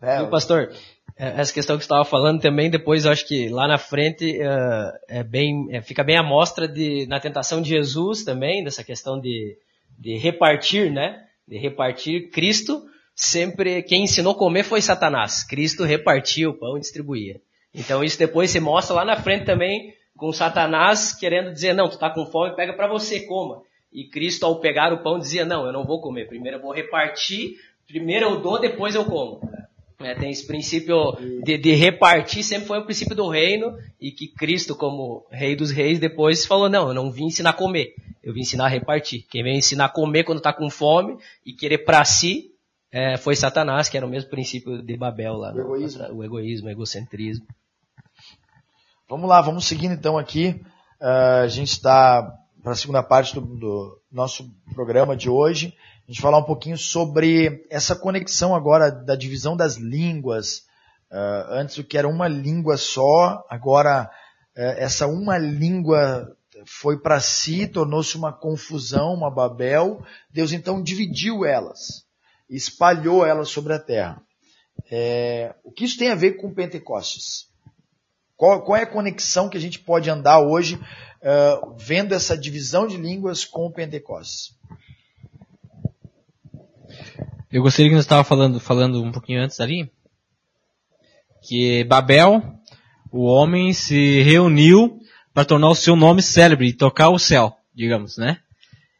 É, Viu, pastor? É, essa questão que você estava falando também, depois eu acho que lá na frente uh, é bem, é, fica bem a mostra de, na tentação de Jesus também, dessa questão de, de repartir, né? De repartir. Cristo, sempre, quem ensinou a comer foi Satanás. Cristo repartia o pão e distribuía. Então isso depois se mostra lá na frente também com Satanás querendo dizer, não, tu tá com fome, pega para você, coma. E Cristo, ao pegar o pão, dizia, não, eu não vou comer, primeiro eu vou repartir, primeiro eu dou, depois eu como. É, tem esse princípio de, de, repartir, sempre foi o princípio do reino, e que Cristo, como rei dos reis, depois falou, não, eu não vim ensinar a comer, eu vim ensinar a repartir. Quem vem ensinar a comer quando está com fome e querer para si, é, foi Satanás, que era o mesmo princípio de Babel lá. O egoísmo. O egoísmo, o egocentrismo. Vamos lá, vamos seguindo então aqui. Uh, a gente está para a segunda parte do, do, nosso programa de hoje. A gente falar um pouquinho sobre essa conexão agora da divisão das línguas. Uh, antes o que era uma língua só, agora uh, essa uma língua foi para si, tornou-se uma confusão, uma Babel. Deus então dividiu elas, espalhou elas sobre a terra. É, o que isso tem a ver com Pentecostes? Qual, qual é a conexão que a gente pode andar hoje uh, vendo essa divisão de línguas com o Pentecostes? Eu gostaria que nós estava falando, falando um pouquinho antes ali, que Babel, o homem se reuniu para tornar o seu nome célebre e tocar o céu, digamos, né?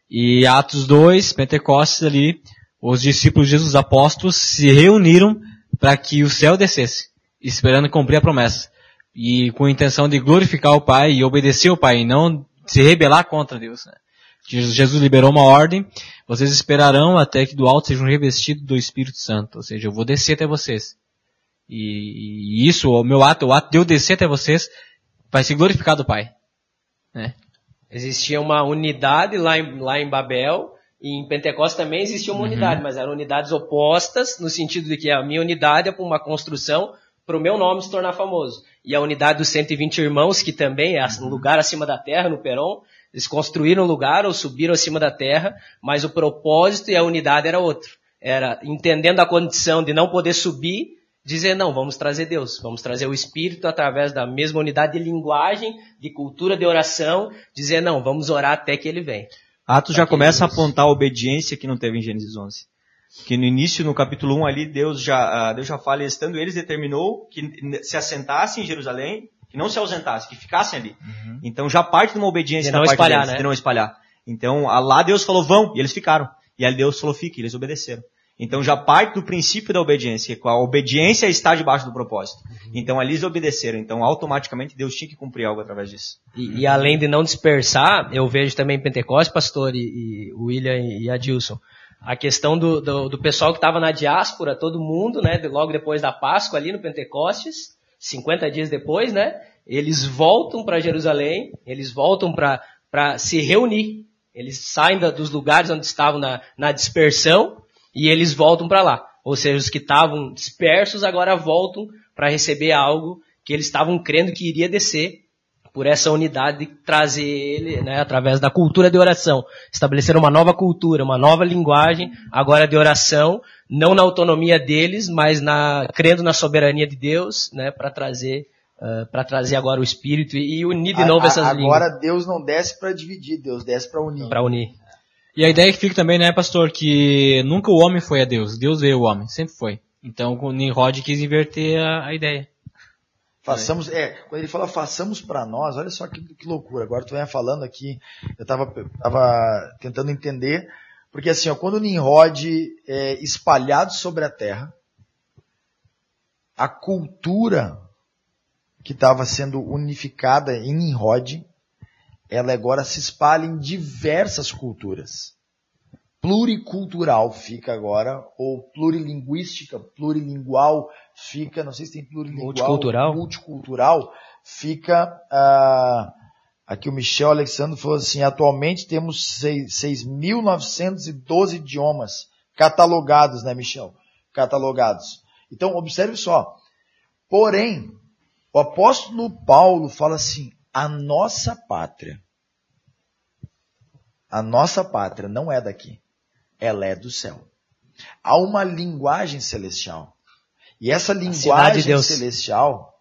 E Atos 2, Pentecostes ali, os discípulos de Jesus, apóstolos, se reuniram para que o céu descesse, esperando cumprir a promessa e com a intenção de glorificar o Pai e obedecer o Pai, e não se rebelar contra Deus. Né? Jesus liberou uma ordem, vocês esperarão até que do alto sejam revestidos do Espírito Santo, ou seja, eu vou descer até vocês. E, e isso, o meu ato, o ato de eu descer até vocês, vai ser glorificado o Pai. Né? Existia uma unidade lá em, lá em Babel, e em Pentecostes também existia uma uhum. unidade, mas eram unidades opostas, no sentido de que a minha unidade é para uma construção para o meu nome se tornar famoso. E a unidade dos 120 irmãos, que também é um lugar acima da terra, no Peron, eles construíram um lugar ou subiram acima da terra, mas o propósito e a unidade era outro. Era, entendendo a condição de não poder subir, dizer, não, vamos trazer Deus, vamos trazer o Espírito através da mesma unidade de linguagem, de cultura de oração, dizer, não, vamos orar até que Ele venha. Atos já começa a apontar a obediência que não teve em Gênesis 11 que no início, no capítulo 1 ali, Deus já, uh, Deus já fala, estando eles, determinou que se assentassem em Jerusalém, que não se ausentassem, que ficassem ali. Uhum. Então já parte de uma obediência de não espalhar, deles, né? de não espalhar. Então lá Deus falou, vão, e eles ficaram. E aí Deus falou, fique, e eles obedeceram. Então já parte do princípio da obediência, que a obediência está debaixo do propósito. Uhum. Então ali eles obedeceram. Então automaticamente Deus tinha que cumprir algo através disso. E, e além de não dispersar, eu vejo também Pentecostes, pastor, e, e William e Adilson, a questão do, do, do pessoal que estava na diáspora, todo mundo, né, logo depois da Páscoa ali no Pentecostes, 50 dias depois, né, eles voltam para Jerusalém, eles voltam para se reunir, eles saem da, dos lugares onde estavam na, na dispersão e eles voltam para lá. Ou seja, os que estavam dispersos agora voltam para receber algo que eles estavam crendo que iria descer por essa unidade de trazer ele, né, através da cultura de oração, estabelecer uma nova cultura, uma nova linguagem, agora de oração, não na autonomia deles, mas na crendo na soberania de Deus, né, para trazer uh, para trazer agora o espírito e, unir de novo a, essas agora línguas. Agora Deus não desce para dividir, Deus desce para unir. Para unir. E a ideia que fica também, né, pastor, que nunca o homem foi a Deus, Deus veio o homem, sempre foi. Então o Nimrod quis inverter a, a ideia. Façamos, é, quando ele fala façamos para nós, olha só que, que, loucura. Agora tu vem falando aqui, eu estava tava tentando entender, porque assim, ó, quando Nimrod é espalhado sobre a terra, a cultura que estava sendo unificada em Nimrod, ela agora se espalha em diversas culturas. Pluricultural fica agora, ou plurilinguística, plurilingual, fica, não sei se tem plurilingual, multicultural, multicultural fica, uh, aqui o Michel Alexandre falou assim, atualmente temos 6.912 idiomas catalogados, né Michel? Catalogados. Então, observe só, porém, o apóstolo Paulo fala assim, a nossa pátria, a nossa pátria não é daqui, ela é do céu. Há uma linguagem celestial. E essa linguagem de celestial,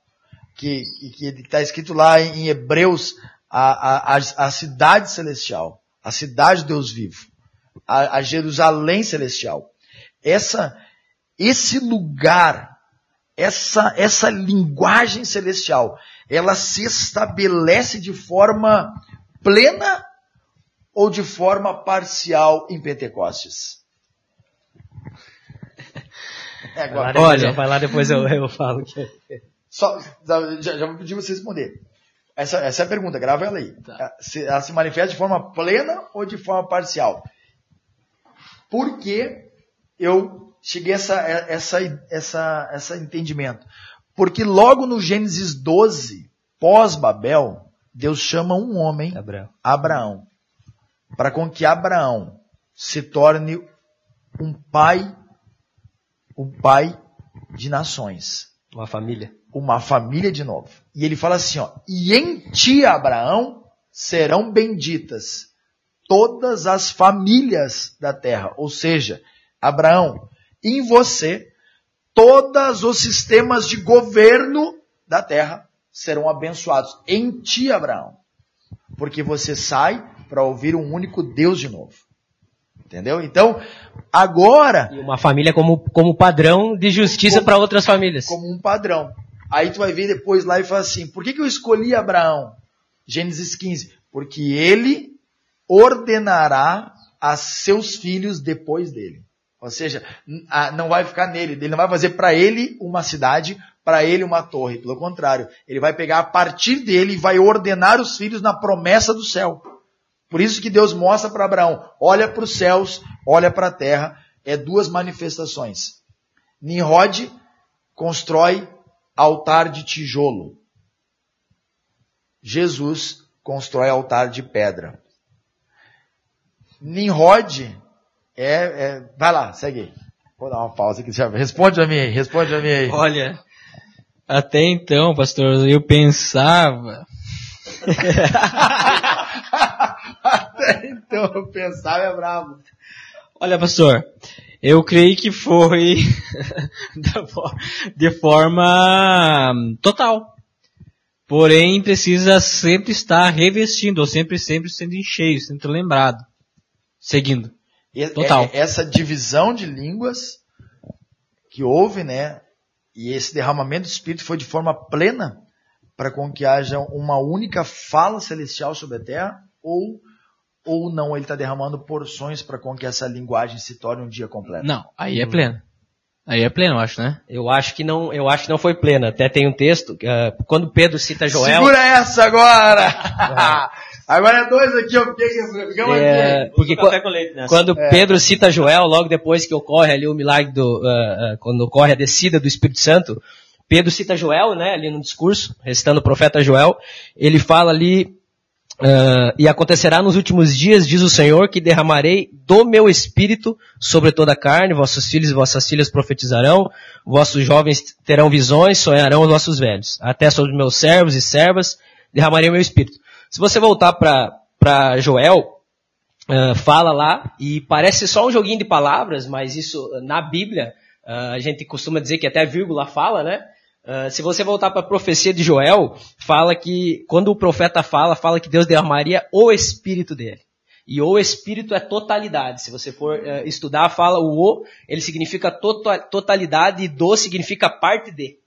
que está escrito lá em Hebreus, a, a, a, cidade celestial, a cidade de Deus vivo, a, a Jerusalém celestial. Essa, esse lugar, essa, essa linguagem celestial, ela se estabelece de forma plena ou de forma parcial em Pentecostes? É, agora. Olha, vai lá depois eu, eu falo. Que... Só, já, já vou pedir você responder. Essa, essa é a pergunta, grava ela aí. Tá. Ela se manifesta de forma plena ou de forma parcial? Por que eu cheguei a essa, essa, essa, essa entendimento? Porque logo no Gênesis 12, pós-Babel, Deus chama um homem, Abraão, Abraão para com que Abraão se torne um pai o pai de nações. Uma família. Uma família de novo. E ele fala assim, ó, e em ti, Abraão, serão benditas todas as famílias da terra. Ou seja, Abraão, em você, todos os sistemas de governo da terra serão abençoados. Em ti, Abraão. Porque você sai para ouvir um único Deus de novo. Entendeu? Então, agora. E uma família como, como padrão de justiça para outras famílias. Como um padrão. Aí tu vai ver depois lá e fala assim: por que, que eu escolhi Abraão? Gênesis 15. Porque ele ordenará a seus filhos depois dele. Ou seja, não vai ficar nele, ele não vai fazer para ele uma cidade, para ele uma torre. Pelo contrário, ele vai pegar a partir dele e vai ordenar os filhos na promessa do céu. Por isso que Deus mostra para Abraão, olha para os céus, olha para a terra, é duas manifestações. Nimrod constrói altar de tijolo. Jesus constrói altar de pedra. Nimrod é, é, vai lá, segue aí. Vou dar uma pausa aqui. Responde a mim aí, responde a mim aí. Olha, até então, pastor, eu pensava [laughs] [laughs] então eu pensava é bravo. Olha, pastor, eu creio que foi [laughs] de forma total. Porém, precisa sempre estar revestindo, ou sempre, sempre sendo cheio, sempre lembrado. Seguindo. Total. Essa divisão de línguas que houve, né? E esse derramamento do Espírito foi de forma plena para com que haja uma única fala celestial sobre a terra, ou, ou não, ele está derramando porções para com que essa linguagem se torne um dia completo? Não, aí é pleno. Aí é pleno, eu acho, né? Eu acho que não, eu acho que não foi plena. Até tem um texto, uh, quando Pedro cita Joel. Segura essa agora! [laughs] agora é dois aqui, ó. Ficamos é, aqui. Porque quando é. Pedro cita Joel, logo depois que ocorre ali o milagre do, uh, uh, quando ocorre a descida do Espírito Santo, Pedro cita Joel, né, ali no discurso, recitando o profeta Joel, ele fala ali Uh, e acontecerá nos últimos dias, diz o Senhor, que derramarei do meu espírito sobre toda a carne, vossos filhos e vossas filhas profetizarão, vossos jovens terão visões, sonharão os vossos velhos. Até sobre meus servos e servas derramarei o meu espírito. Se você voltar para Joel, uh, fala lá, e parece só um joguinho de palavras, mas isso na Bíblia, uh, a gente costuma dizer que até vírgula fala, né? Uh, se você voltar para a profecia de Joel, fala que, quando o profeta fala, fala que Deus derramaria o Espírito dele. E o Espírito é totalidade. Se você for uh, estudar, fala o o, ele significa tota-, totalidade e do significa parte de.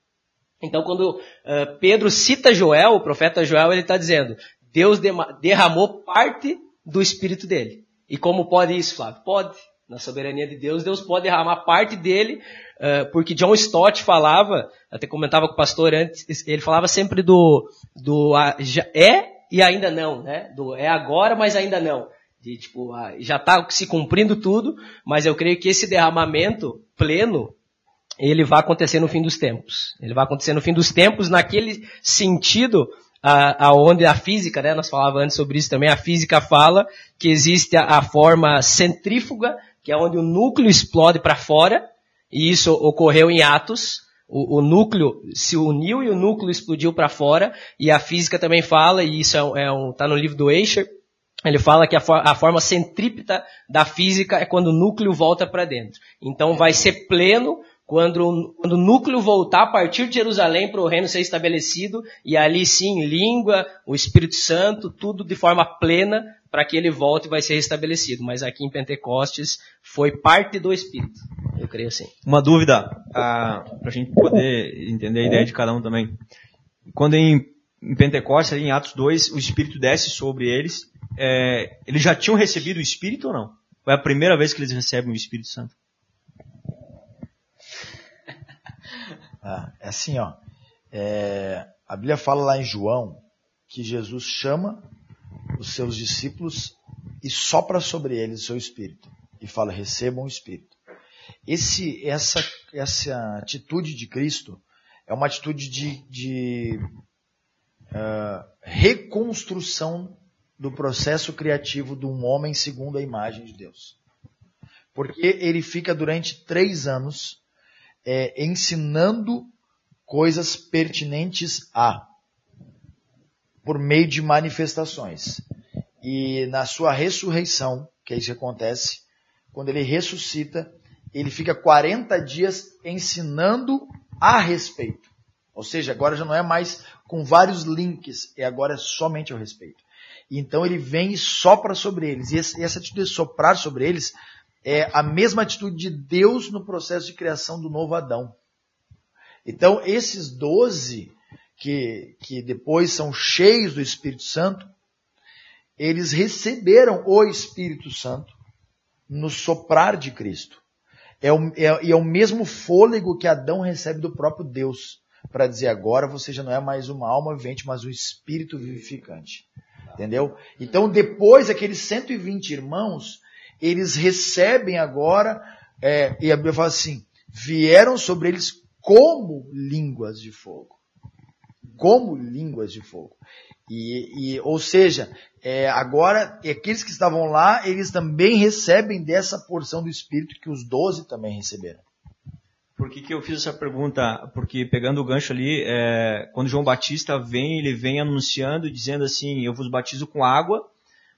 Então, quando uh, Pedro cita Joel, o profeta Joel, ele está dizendo, Deus derramou parte do Espírito dele. E como pode isso, Flávio? Pode. Na soberania de Deus, Deus pode derramar parte dele Uh, porque John Stott falava, até comentava com o pastor antes, ele falava sempre do, do é e ainda não, né? Do é agora, mas ainda não. De, tipo, já está se cumprindo tudo, mas eu creio que esse derramamento pleno, ele vai acontecer no fim dos tempos. Ele vai acontecer no fim dos tempos, naquele sentido aonde a, a, física, né, nós falávamos antes sobre isso também, a física fala que existe a, a forma centrífuga, que é onde o núcleo explode para fora, e isso ocorreu em Atos. O, o, núcleo se uniu e o núcleo explodiu para fora. E a física também fala, e isso é um, é um, tá no livro do Escher, ele fala que a, for, a, forma centrípeta da física é quando o núcleo volta para dentro. Então vai ser pleno quando, quando, o núcleo voltar a partir de Jerusalém para o reino ser estabelecido, e ali sim, língua, o Espírito Santo, tudo de forma plena, para que ele volte e vai ser restabelecido. Mas aqui em Pentecostes foi parte do Espírito. Eu creio assim. Uma dúvida, ah, para a gente poder entender a ideia de cada um também. Quando em, em Pentecostes, ali em Atos 2, o Espírito desce sobre eles, é, eles já tinham recebido o Espírito ou não? Ou é a primeira vez que eles recebem o Espírito Santo? Ah, é assim, ó. É, a Bíblia fala lá em João que Jesus chama os seus discípulos e sopra sobre eles o seu espírito. E fala, recebam o espírito. Esse, essa, essa atitude de Cristo é uma atitude de, de uh, reconstrução do processo criativo de um homem segundo a imagem de Deus. Porque ele fica durante três anos é, ensinando coisas pertinentes a, por meio de manifestações. E na sua ressurreição, que é isso que acontece, quando ele ressuscita, ele fica 40 dias ensinando a respeito. Ou seja, agora já não é mais com vários links, é agora somente ao respeito. Então ele vem e sopra sobre eles. E essa atitude de soprar sobre eles é a mesma atitude de Deus no processo de criação do novo Adão. Então, esses doze que, que depois são cheios do Espírito Santo, eles receberam o Espírito Santo no soprar de Cristo. É o, é, é o mesmo fôlego que Adão recebe do próprio Deus, para dizer agora você já não é mais uma alma vivente, mas um espírito vivificante. Entendeu? Então, depois, aqueles 120 irmãos, eles recebem agora, é, e a Bíblia fala assim, vieram sobre eles como línguas de fogo. Como línguas de fogo. E, e ou seja, é, agora aqueles que estavam lá, eles também recebem dessa porção do Espírito que os doze também receberam. Por que, que eu fiz essa pergunta? Porque pegando o gancho ali, é, quando João Batista vem, ele vem anunciando, dizendo assim, eu vos batizo com água,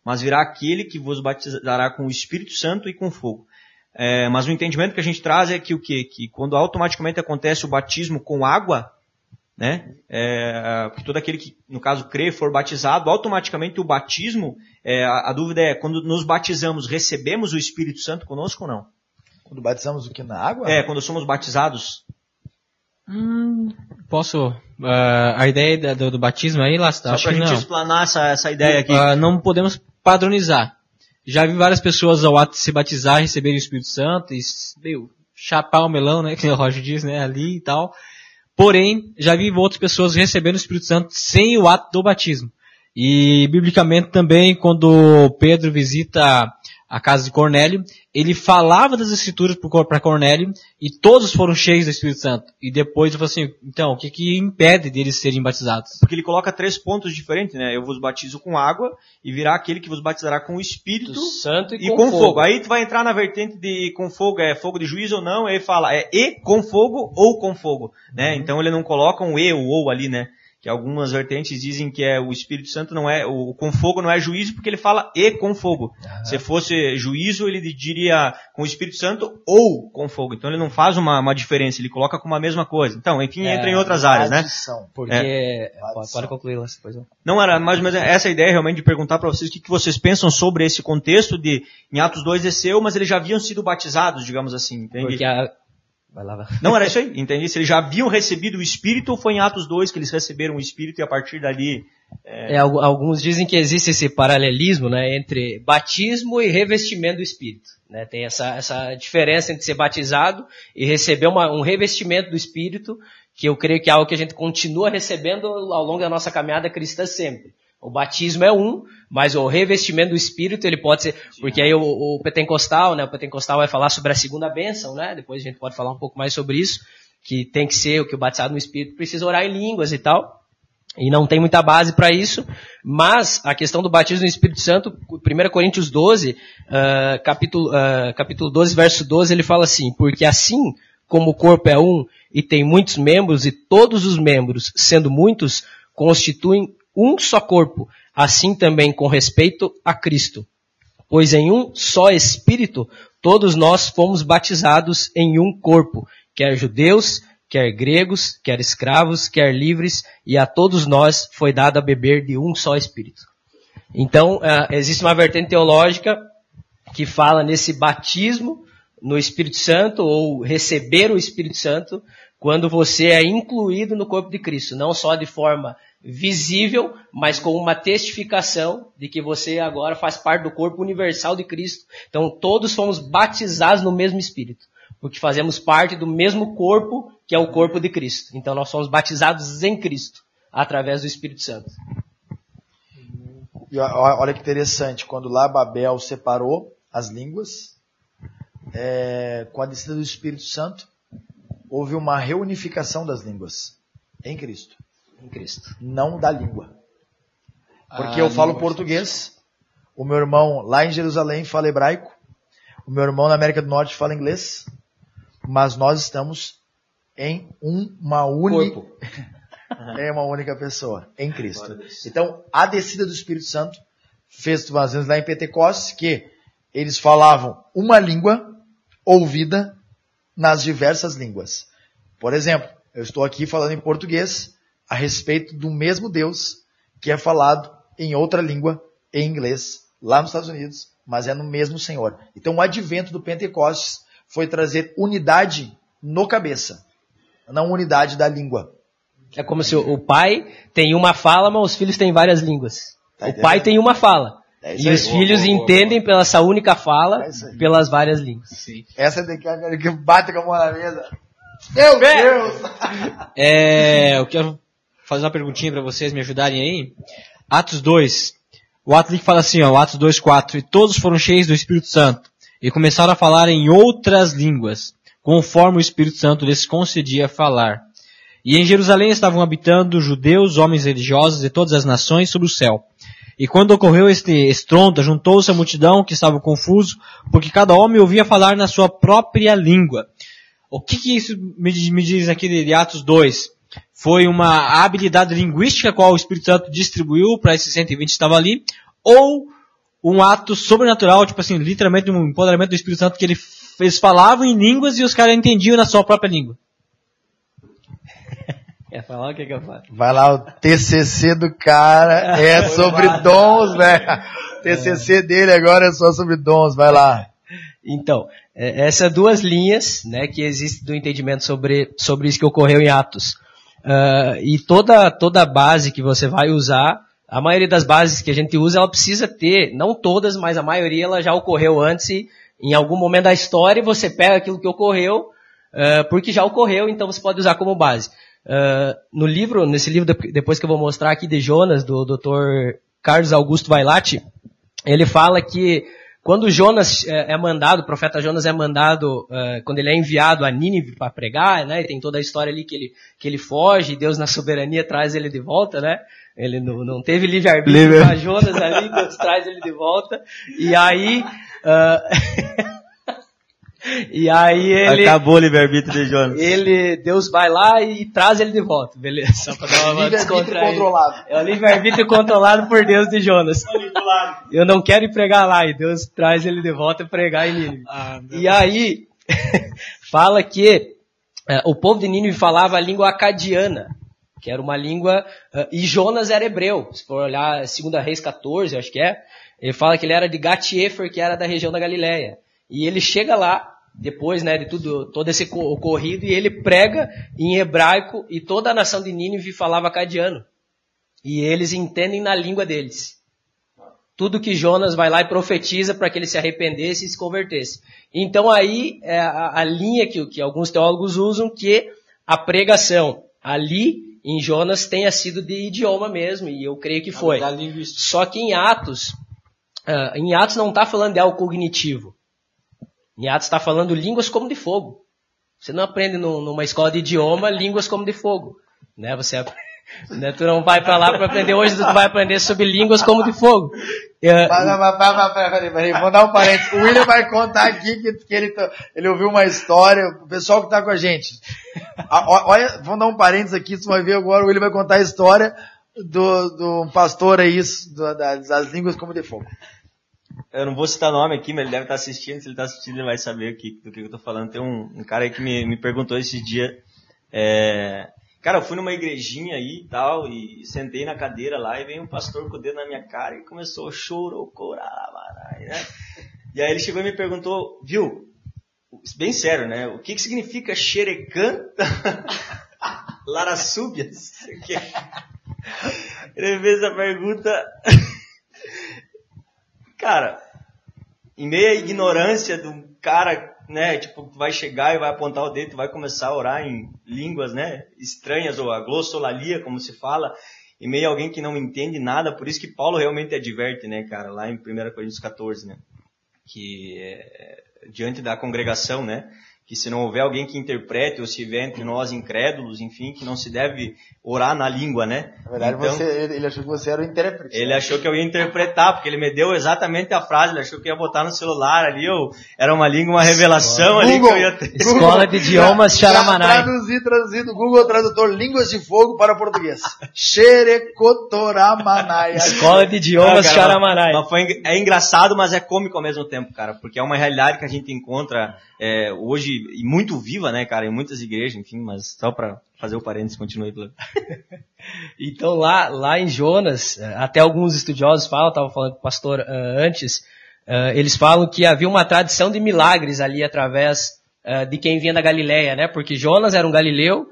mas virá aquele que vos batizará com o Espírito Santo e com fogo. É, mas o entendimento que a gente traz é que o quê? Que quando automaticamente acontece o batismo com água, né? É, que todo aquele que, no caso, crê, for batizado, automaticamente o batismo, é, a, a, dúvida é, quando nos batizamos, recebemos o Espírito Santo conosco ou não? Quando batizamos o que? Na água? É, quando somos batizados. Hum, posso Uh, a ideia do, do, batismo aí, lá Só para a gente explanar essa, essa ideia aqui. Uh, não podemos padronizar. Já vi várias pessoas ao ato de se batizar receberem o Espírito Santo e, meu, chapar o melão, né, que o Roger diz, né, ali e tal. Porém, já vi outras pessoas recebendo o Espírito Santo sem o ato do batismo. E biblicamente também, quando Pedro visita a casa de Cornélio, ele falava das escrituras para Cornélio e todos foram cheios do Espírito Santo. E depois ele falou assim, então, o que, que impede deles serem batizados? Porque ele coloca três pontos diferentes, né? Eu vos batizo com água e virá aquele que vos batizará com o Espírito Do Santo e, e com, com, fogo. fogo. Aí tu vai entrar na vertente de com fogo, é fogo de juízo ou não, aí ele fala é e com fogo ou com fogo, né? Então ele não coloca um e ou ou ali, né? Que algumas vertentes dizem que é o Espírito Santo não é, o com fogo não é juízo porque ele fala e com fogo. Se fosse juízo, ele diria com o Espírito Santo ou com fogo. Então ele não faz uma, uma diferença, ele coloca como a mesma coisa. Então, enfim, É, entra em outras áreas, né? Adição. Porque. Pode, pode concluir lá depois. não. Era mais ou menos essa a ideia realmente de perguntar para vocês o que, que vocês pensam sobre esse contexto de em Atos 2 desceu, mas eles já haviam sido batizados, digamos assim, entende? Porque a. Não era isso aí, [laughs] entendi? Se eles já haviam recebido o Espírito ou foi em Atos 2 que eles receberam o Espírito e a partir dali... É, al- alguns dizem que existe esse paralelismo né, entre batismo e revestimento do Espírito. né? Tem essa, essa diferença entre ser batizado e receber uma- um revestimento do Espírito, que eu creio que é algo que a gente continua recebendo ao longo da nossa caminhada cristã sempre. O batismo é um, mas o revestimento do Espírito ele pode ser, porque aí o, o pentecostal, né, o pentecostal vai falar sobre a segunda bênção, né? Depois a gente pode falar um pouco mais sobre isso, que tem que ser o que o batizado no Espírito precisa orar em línguas e tal. E não tem muita base para isso, mas a questão do batismo no Espírito Santo, 1 Coríntios 12, ah, capítulo, ah, capítulo 12, verso 12, ele fala assim, porque assim como o corpo é um e tem muitos membros, e todos os membros, sendo muitos, constituem um só corpo, assim também com respeito a Cristo. Pois em um só Espírito, todos nós fomos batizados em um corpo, quer judeus, quer gregos, quer escravos, quer livres, e a todos nós foi dado a beber de um só Espírito. Então, ah, existe uma vertente teológica que fala nesse batismo no Espírito Santo, ou receber o Espírito Santo, quando você é incluído no corpo de Cristo, não só de forma visível, mas com uma testificação de que você agora faz parte do corpo universal de Cristo. Então, todos fomos batizados no mesmo Espírito, porque fazemos parte do mesmo corpo, que é o corpo de Cristo. Então, nós somos batizados em Cristo, através do Espírito Santo. E olha que interessante, quando lá Babel separou as línguas, é, com a descida do Espírito Santo, houve uma reunificação das línguas em Cristo, Em Cristo. não da língua. Porque A eu falo português, o meu irmão lá em Jerusalém fala hebraico, o meu irmão na América do Norte fala inglês, mas nós estamos em uma única [laughs] é uma única pessoa, em Cristo. Então, a descida do Espírito Santo fez ou menos lá em Pentecostes que eles falavam uma língua ouvida nas diversas línguas. Por exemplo, eu estou aqui falando em português a respeito do mesmo Deus que é falado em outra língua, em inglês, lá nos Estados Unidos, mas é no mesmo Senhor. Então, o advento do Pentecostes foi trazer unidade no cabeça, não unidade da língua. É como se o pai tem uma fala, mas os filhos têm várias línguas. Tá o pai tem uma fala. É e aí. os filhos entendem pela essa única fala, É pelas várias línguas. Sim. Essa é daquela que bate com a mão na mesa. Meu Deus! [laughs] É, eu quero fazer uma perguntinha para vocês me ajudarem aí. Atos 2. O ato ali que fala assim, ó, Atos 2, 4. E todos foram cheios do Espírito Santo e começaram a falar em outras línguas, conforme o Espírito Santo lhes concedia falar. E em Jerusalém estavam habitando judeus, homens religiosos de todas as nações sobre o céu. E quando ocorreu este estrondo, juntou-se a multidão que estava confuso, porque cada homem ouvia falar na sua própria língua. O que, que isso me, me diz aqui de, de Atos 2? Foi uma habilidade linguística qual o Espírito Santo distribuiu para esses 120 que estavam ali? Ou um ato sobrenatural, tipo assim, literalmente um empoderamento do Espírito Santo que ele, eles falavam em línguas e os caras entendiam na sua própria língua? Quer falar o que, que eu falo? Vai lá, o TCC do cara [laughs] é sobre dons, [laughs] velho. TCC dele agora é só sobre dons, vai lá. Então, é, essas duas linhas né, que existem do entendimento sobre, sobre isso que ocorreu em Atos. Ah, e toda, toda base que você vai usar, a maioria das bases que a gente usa, ela precisa ter, não todas, mas a maioria ela já ocorreu antes e em algum momento da história você pega aquilo que ocorreu, ah, porque já ocorreu, então você pode usar como base. Uh, no livro, nesse livro, depois que eu vou mostrar aqui de Jonas, do Dr. Carlos Augusto Vailate, ele fala que quando Jonas é, é mandado, o profeta Jonas é mandado, uh, quando ele é enviado a Nínive para pregar, né, e tem toda a história ali que ele, que ele foge, Deus na soberania traz ele de volta, né, ele não, não teve livre-arbítrio para Jonas ali, Deus traz ele de volta, e aí, uh, [laughs] E aí ele. Acabou o livre-arbítrio de Jonas. Ele, Deus vai lá e traz ele de volta, beleza? Só pra dar uma controlado. É o livre-arbítrio controlado por Deus de Jonas. Eu não quero ir pregar lá, e Deus traz ele de volta e pregar em Nínive. Ah, e aí, [laughs] fala que é, o povo de Nínive falava a língua acadiana, que era uma língua, uh, e Jonas era hebreu. Se for olhar 2 Reis 14, acho que é, ele fala que ele era de Gat-Efer, que era da região da Galileia. E ele chega lá, depois né, de tudo, todo esse ocorrido, e ele prega em hebraico, e toda a nação de Nínive falava cadiano. E eles entendem na língua deles. Tudo que Jonas vai lá e profetiza para que ele se arrependesse e se convertesse. Então aí é a, a linha que, que alguns teólogos usam, que a pregação ali em Jonas tenha sido de idioma mesmo, e eu creio que foi. Só que em Atos, uh, em Atos não está falando de algo cognitivo. Em Atos está falando línguas como de fogo. Você não aprende no, numa escola de idioma línguas como de fogo. Né? Você [laughs] né? Tu não vai para lá para aprender hoje, tu vai aprender sobre línguas como de fogo. Peraí, peraí, vou dar um parênteses. O William vai contar aqui que, que ele, tá, ele ouviu uma história, o pessoal que está com a gente. Olha, vamos dar um parênteses aqui, você vai ver agora, o William vai contar a história do, do pastor aí, das línguas como de fogo. Eu não vou citar nome aqui, mas ele deve estar assistindo. Se ele está assistindo, ele vai saber que, do que eu estou falando. Tem um, um, cara aí que me, me perguntou esse dia. É, cara, eu fui numa igrejinha aí e tal, e sentei na cadeira lá, e veio um pastor com o dedo na minha cara e começou a chorar, né? E aí ele chegou e me perguntou, viu, bem sério, né? O que, que significa xerecanta [laughs] larasúbias? [laughs] Ele fez a pergunta Cara, em meio à ignorância do cara, né, tipo, vai chegar e vai apontar o dedo, vai começar a orar em línguas, né, estranhas, ou a glossolalia, como se fala, em meio a alguém que não entende nada, por isso que Paulo realmente adverte, né, cara, lá em 1 Coríntios 14, né, que é, diante da congregação, né, que se não houver alguém que interprete, ou se houver entre nós incrédulos, enfim, que não se deve orar na língua, né? Na verdade, então, você, ele achou que você era o intérprete. Ele achou que eu ia interpretar, porque ele me deu exatamente a frase, ele achou que ia botar no celular ali, eu, era uma língua, uma revelação ali Google, que eu ia ter. Escola de Idiomas Charamanai. Traduzir, traduzido, Google Tradutor, Línguas de Fogo para Português. [laughs] Xerecotoramanai. Escola de Idiomas ah, Charamanai. Mas foi, é engraçado, mas é cômico ao mesmo tempo, cara, porque é uma realidade que a gente encontra é, hoje e muito viva, né, cara, em muitas igrejas, enfim, mas só para fazer o parênteses, continue. [laughs] então lá, lá em Jonas, até alguns estudiosos falam, estava falando com o pastor uh, antes, uh, eles falam que havia uma tradição de milagres ali através uh, de quem vinha da Galileia, né, porque Jonas era um galileu,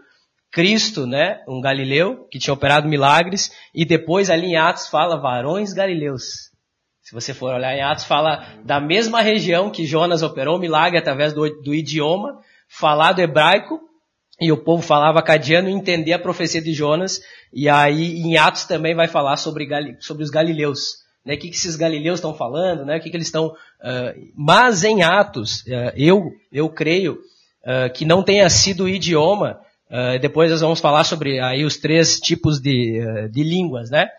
Cristo, né, um galileu que tinha operado milagres, e depois ali em Atos fala varões galileus. Se você for olhar em Atos, fala da mesma região que Jonas operou o milagre através do, do idioma, falado hebraico, e o povo falava cadiano e entendia a profecia de Jonas. E aí em Atos também vai falar sobre, sobre os galileus. Né? O que, que esses galileus estão falando, né? o que, que eles estão... Uh, mas em Atos, uh, eu, eu creio uh, que não tenha sido o idioma, depois nós vamos falar sobre aí os três tipos de, de línguas, né?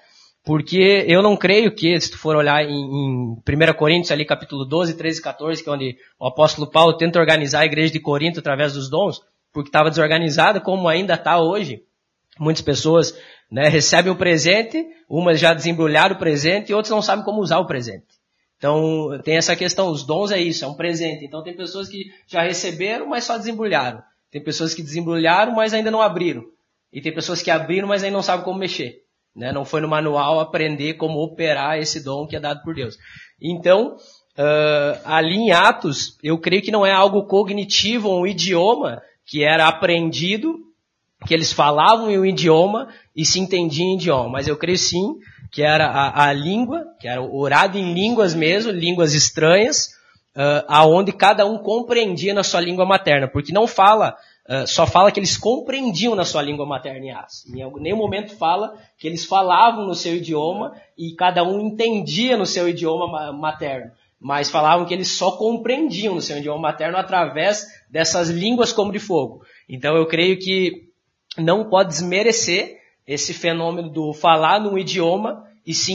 Porque eu não creio que, se tu for olhar em, em 1 Coríntios, ali capítulo 12, 13 e 14, que é onde o apóstolo Paulo tenta organizar a igreja de Corinto através dos dons, porque estava desorganizada, como ainda está hoje. Muitas pessoas né, recebem o presente, umas já desembrulharam o presente e outras não sabem como usar o presente. Então tem essa questão, os dons é isso, é um presente. Então tem pessoas que já receberam, mas só desembrulharam. Tem pessoas que desembrulharam, mas ainda não abriram. E tem pessoas que abriram, mas ainda não sabem como mexer. Né? Não foi no manual aprender como operar esse dom que é dado por Deus. Então, uh, ali em Atos, eu creio que não é algo cognitivo, um idioma que era aprendido, que eles falavam em um idioma e se entendiam em idioma. Mas eu creio sim que era a, a língua, que era orado em línguas mesmo, línguas estranhas, uh, aonde cada um compreendia na sua língua materna, porque não fala uh, só fala que eles compreendiam na sua língua materna em Atos. Em nenhum momento fala que eles falavam no seu idioma e cada um entendia no seu idioma materno. Mas falavam que eles só compreendiam no seu idioma materno através dessas línguas como de fogo. Então eu creio que não pode desmerecer esse fenômeno do falar num idioma e se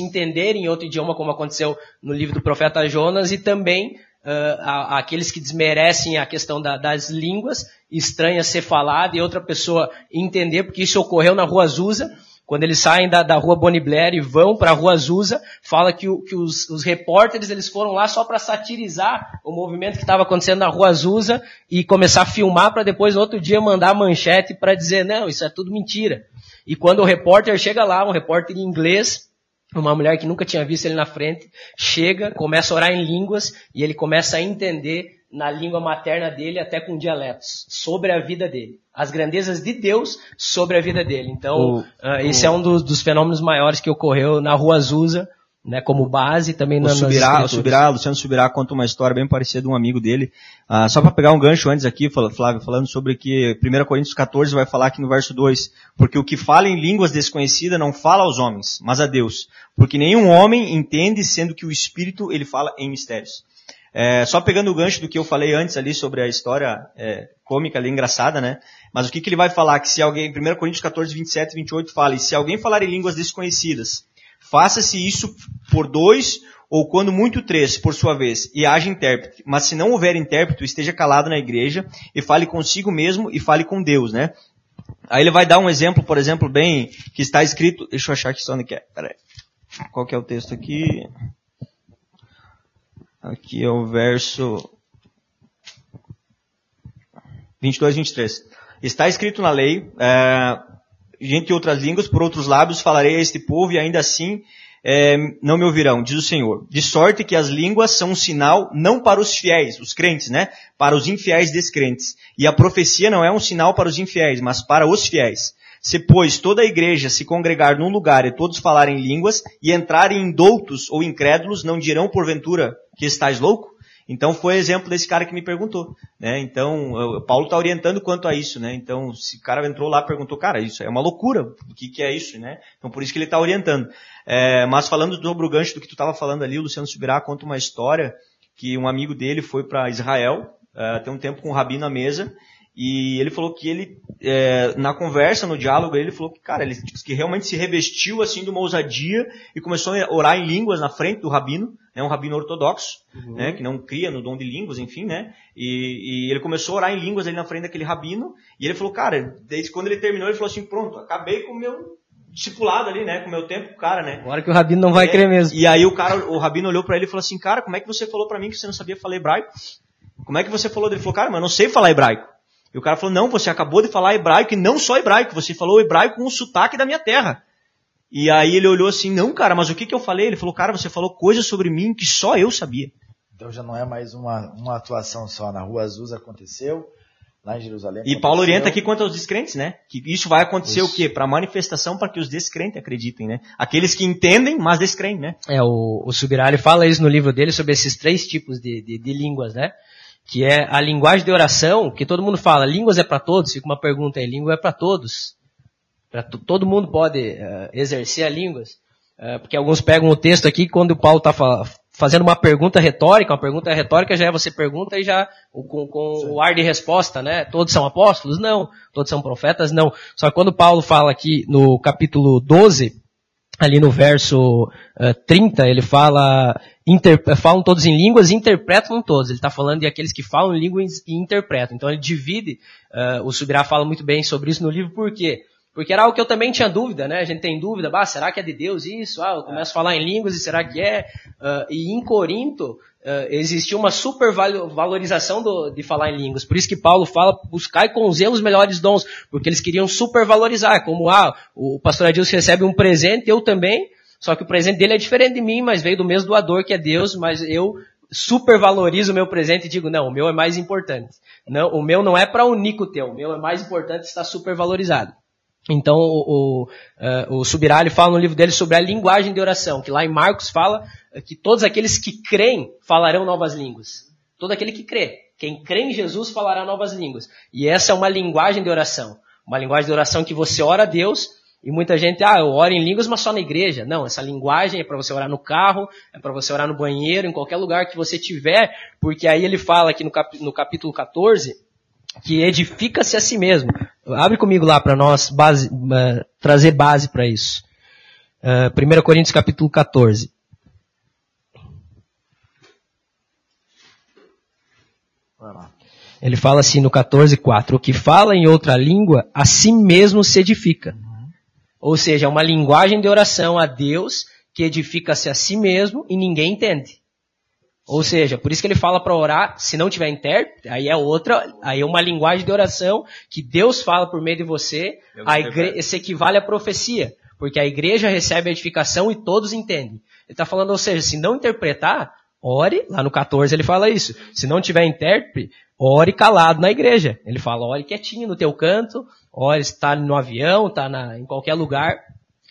entender em outro idioma, como aconteceu no livro do profeta Jonas, e também uh, que desmerecem a questão da, das línguas, estranha ser falada e outra pessoa entender, porque isso ocorreu na Rua Azusa, quando eles saem da, da rua Bonnie Blair e vão para a rua Azusa, fala que, o, que os, os, repórteres eles foram lá só para satirizar o movimento que estava acontecendo na rua Azusa e começar a filmar para depois no outro dia mandar manchete para dizer não, isso é tudo mentira. E quando o repórter chega lá, um repórter em inglês, uma mulher que nunca tinha visto ele na frente, chega, começa a orar em línguas e ele começa a entender na língua materna dele, até com dialetos, sobre a vida dele. As grandezas de Deus sobre a vida dele. Então, o, uh, esse o... é um dos, dos, fenômenos maiores que ocorreu na Rua Azusa, né, como base também o Subirá, o Subirá, Luciano Subirá conta uma história bem parecida de um amigo dele. Ah, só para pegar um gancho antes aqui, Flávio, falando sobre que 1 Coríntios 14 vai falar aqui no verso 2, porque o que fala em línguas desconhecidas não fala aos homens, mas a Deus, porque nenhum homem entende, sendo que o Espírito ele fala em mistérios. É, só pegando o gancho do que eu falei antes ali sobre a história é, cômica ali, engraçada, né? Mas o que, que ele vai falar? Que se alguém, 1 Coríntios 14, 27 e 28 fala, e se alguém falar em línguas desconhecidas, Faça-se isso por dois ou quando muito três, por sua vez, e haja intérprete. Mas se não houver intérprete, esteja calado na igreja e fale consigo mesmo e fale com Deus, né? Aí ele vai dar um exemplo, por exemplo, bem, que está escrito, deixa eu achar que onde que é, peraí. Qual que é o texto aqui? Aqui é o verso 22, 23. Está escrito na lei, é, entre outras línguas, por outros lábios falarei a este povo e ainda assim é, não me ouvirão, diz o Senhor. De sorte que as línguas são um sinal não para os fiéis, os crentes, né? Para os infiéis descrentes. E a profecia não é um sinal para os infiéis, mas para os fiéis. Se, pois, toda a igreja se congregar num lugar e todos falarem línguas e entrarem indoutos ou incrédulos, não dirão porventura que estás louco? Então foi exemplo desse cara que me perguntou, né? Então o Paulo está orientando quanto a isso, né? Então se o cara entrou lá e perguntou, cara, isso é uma loucura, o que, que é isso, né? Então por isso que ele está orientando. É, mas falando sobre o gancho do que tu estava falando ali, o Luciano Subirá conta uma história que um amigo dele foi para Israel, é, tem um tempo com o Rabi na mesa e ele falou que ele, é, na conversa, no diálogo, ele falou que, cara, ele que realmente se revestiu assim de uma ousadia e começou a orar em línguas na frente do rabino, né, um rabino ortodoxo, uhum. né, que não cria no dom de línguas, enfim, né, e, e, ele começou a orar em línguas ali na frente daquele rabino, e ele falou, cara, desde quando ele terminou, ele falou assim, pronto, acabei com o meu discipulado ali, né, com o meu tempo, cara, né. Agora que o rabino não vai é, crer mesmo. E aí o cara, o rabino olhou para ele e falou assim, cara, como é que você falou para mim que você não sabia falar hebraico? Como é que você falou? Ele falou, cara, mas eu não sei falar hebraico. E o cara falou, não, você acabou de falar hebraico e não só hebraico, você falou hebraico com o sotaque da minha terra. E aí ele olhou assim, não, cara, mas o que, que eu falei? Ele falou, cara, você falou coisas sobre mim que só eu sabia. Então já não é mais uma, uma atuação só. Na Rua Azul aconteceu, lá em Jerusalém. E Paulo orienta aqui quanto aos descrentes, né? Que isso vai acontecer isso. o quê? Para manifestação para que os descrentes acreditem, né? Aqueles que entendem, mas descreem, né? É, o, o Subirali fala isso no livro dele sobre esses três tipos de, de, de línguas, né? Que é a linguagem de oração, que todo mundo fala, línguas é para todos, fica uma pergunta aí, língua é para todos. Pra todo mundo pode uh, exercer a línguas. Uh, porque alguns pegam o texto aqui, quando o Paulo está fazendo uma pergunta retórica, uma pergunta retórica já é você pergunta e já com, com o ar de resposta, né? Todos são apóstolos? Não. Todos são profetas? Não. Só que quando Paulo fala aqui no capítulo 12, ali no verso uh, 30, ele fala, inter, falam todos em línguas e interpretam todos. Ele está falando de aqueles que falam línguas e interpretam. Então ele divide, uh, o Subirá fala muito bem sobre isso no livro, por quê? Porque era algo que eu também tinha dúvida, né? A gente tem dúvida, bah, será que é de Deus isso? Ah, eu começo a falar em línguas e será que é? Uh, e em Corinto, uh, existia uma supervalorização do, de falar em línguas. Por isso que Paulo fala, buscai com zelo os melhores dons, porque eles queriam supervalorizar, como, ah, o pastor Adilson recebe um presente, eu também, só que o presente dele é diferente de mim, mas veio do mesmo doador que é Deus, mas eu supervalorizo o meu presente e digo, não, o meu é mais importante. Não, o meu não é para unir com o teu, o meu é mais importante está supervalorizado. Então, o, o, uh, o Subirá, fala no livro dele sobre a linguagem de oração, que lá em Marcos fala que todos aqueles que creem falarão novas línguas. Todo aquele que crê. Quem crê em Jesus falará novas línguas. E essa é uma linguagem de oração. Uma linguagem de oração que você ora a Deus e muita gente, ah, eu oro em línguas, mas só na igreja. Não, essa linguagem é para você orar no carro, é para você orar no banheiro, em qualquer lugar que você tiver, porque aí ele fala aqui no, cap, no capítulo 14 que edifica-se a si mesmo. Abre comigo lá para nós base, uh, trazer base para isso. Uh, 1 Coríntios capítulo 14. Ele fala assim no 14:4, o que fala em outra língua, a si mesmo se edifica. Ou seja, é uma linguagem de oração a Deus que edifica-se a si mesmo e ninguém entende. Ou seja, por isso que ele fala para orar, se não tiver intérprete, aí é outra, aí é uma linguagem de oração que Deus fala por meio de você, a igre... se equivale à profecia, porque a igreja recebe a edificação e todos entendem. Ele está falando, ou seja, se não interpretar, ore, lá no 14 ele fala isso, se não tiver intérprete, ore calado na igreja. Ele fala, ore quietinho no teu canto, ore está no avião, está em qualquer lugar,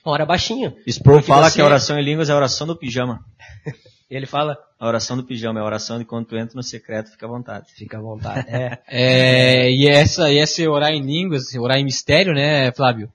ora baixinho. Sproul fala você... que a oração em línguas é a oração do pijama. [laughs] Ele fala. A oração do pijama é a oração de quando tu entra no secreto, fica à vontade. Fica à vontade. É. [laughs] é e essa, e esse orar em línguas, orar em mistério, né, Flávio?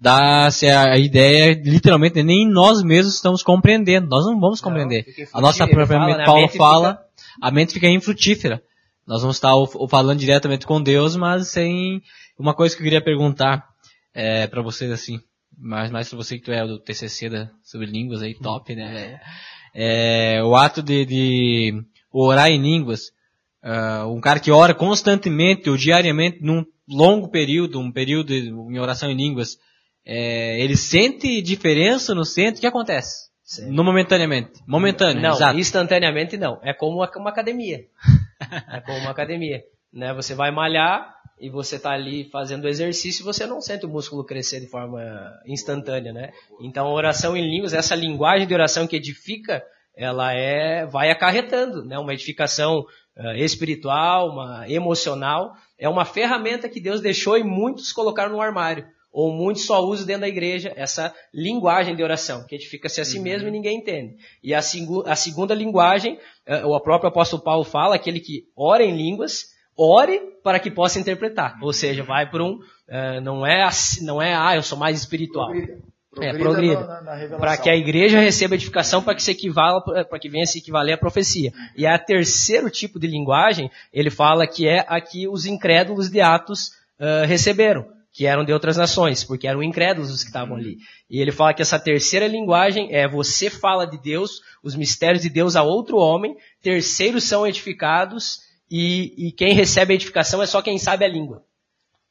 Dá-se a ideia, literalmente, nem nós mesmos estamos compreendendo. Nós não vamos compreender. Não, a nossa própria mente, né? Paulo fala, fica... a mente fica infrutífera. Nós vamos estar falando diretamente com Deus, mas sem uma coisa que eu queria perguntar é, para vocês assim, mas mais para você que tu é do TCC da, sobre línguas aí, top, né? É, o ato de, de, orar em línguas, uh, um cara que ora constantemente ou diariamente num longo período, um período de, em oração em línguas, é, ele sente diferença no centro? O que acontece? Sim. No momentaneamente. Momentâneo, não, exato. instantaneamente não. É como uma academia. [laughs] [laughs] é como uma academia. Né? Você vai malhar e você está ali fazendo exercício, você não sente o músculo crescer de forma instantânea, né? Então, oração em línguas, essa linguagem de oração que edifica, ela é, vai acarretando, né? Uma edificação uh, espiritual, uma emocional, é uma ferramenta que Deus deixou e muitos colocaram no armário ou muitos só usam dentro da igreja essa linguagem de oração, que edifica-se a si uhum. mesmo e ninguém entende. E a, a segunda linguagem, uh, o próprio apóstolo Paulo fala, aquele que ora em línguas, ore para que possa interpretar. Ou seja, vai por um, uh, não é assim, não é, ah, eu sou mais espiritual. Progrida. É, progrida. Para que a igreja receba edificação para que se equivala, para que venha se equivaler à profecia. E a terceiro tipo de linguagem, ele fala que é a que os incrédulos de Atos uh, receberam, que eram de outras nações, porque eram incrédulos os que estavam ali. E ele fala que essa terceira linguagem é você fala de Deus, os mistérios de Deus a outro homem, terceiros são edificados e, e quem recebe a edificação é só quem sabe a língua.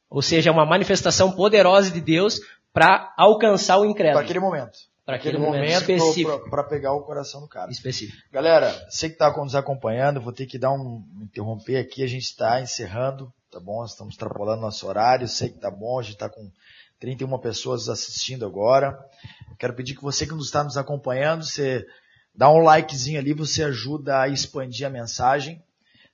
Ou seja, é uma manifestação poderosa de Deus para alcançar o incrédulo. Para aquele momento. Para aquele, aquele, momento, específico. Para pegar o coração do cara. Específico. Galera, você que está nos acompanhando, vou ter que dar um interromper aqui. A gente está encerrando, tá bom? Estamos extrapolando nosso horário. Sei que tá bom. A gente está com 31 pessoas assistindo agora. Quero pedir que você que nos está nos acompanhando, você dá um likezinho ali, você ajuda a expandir a mensagem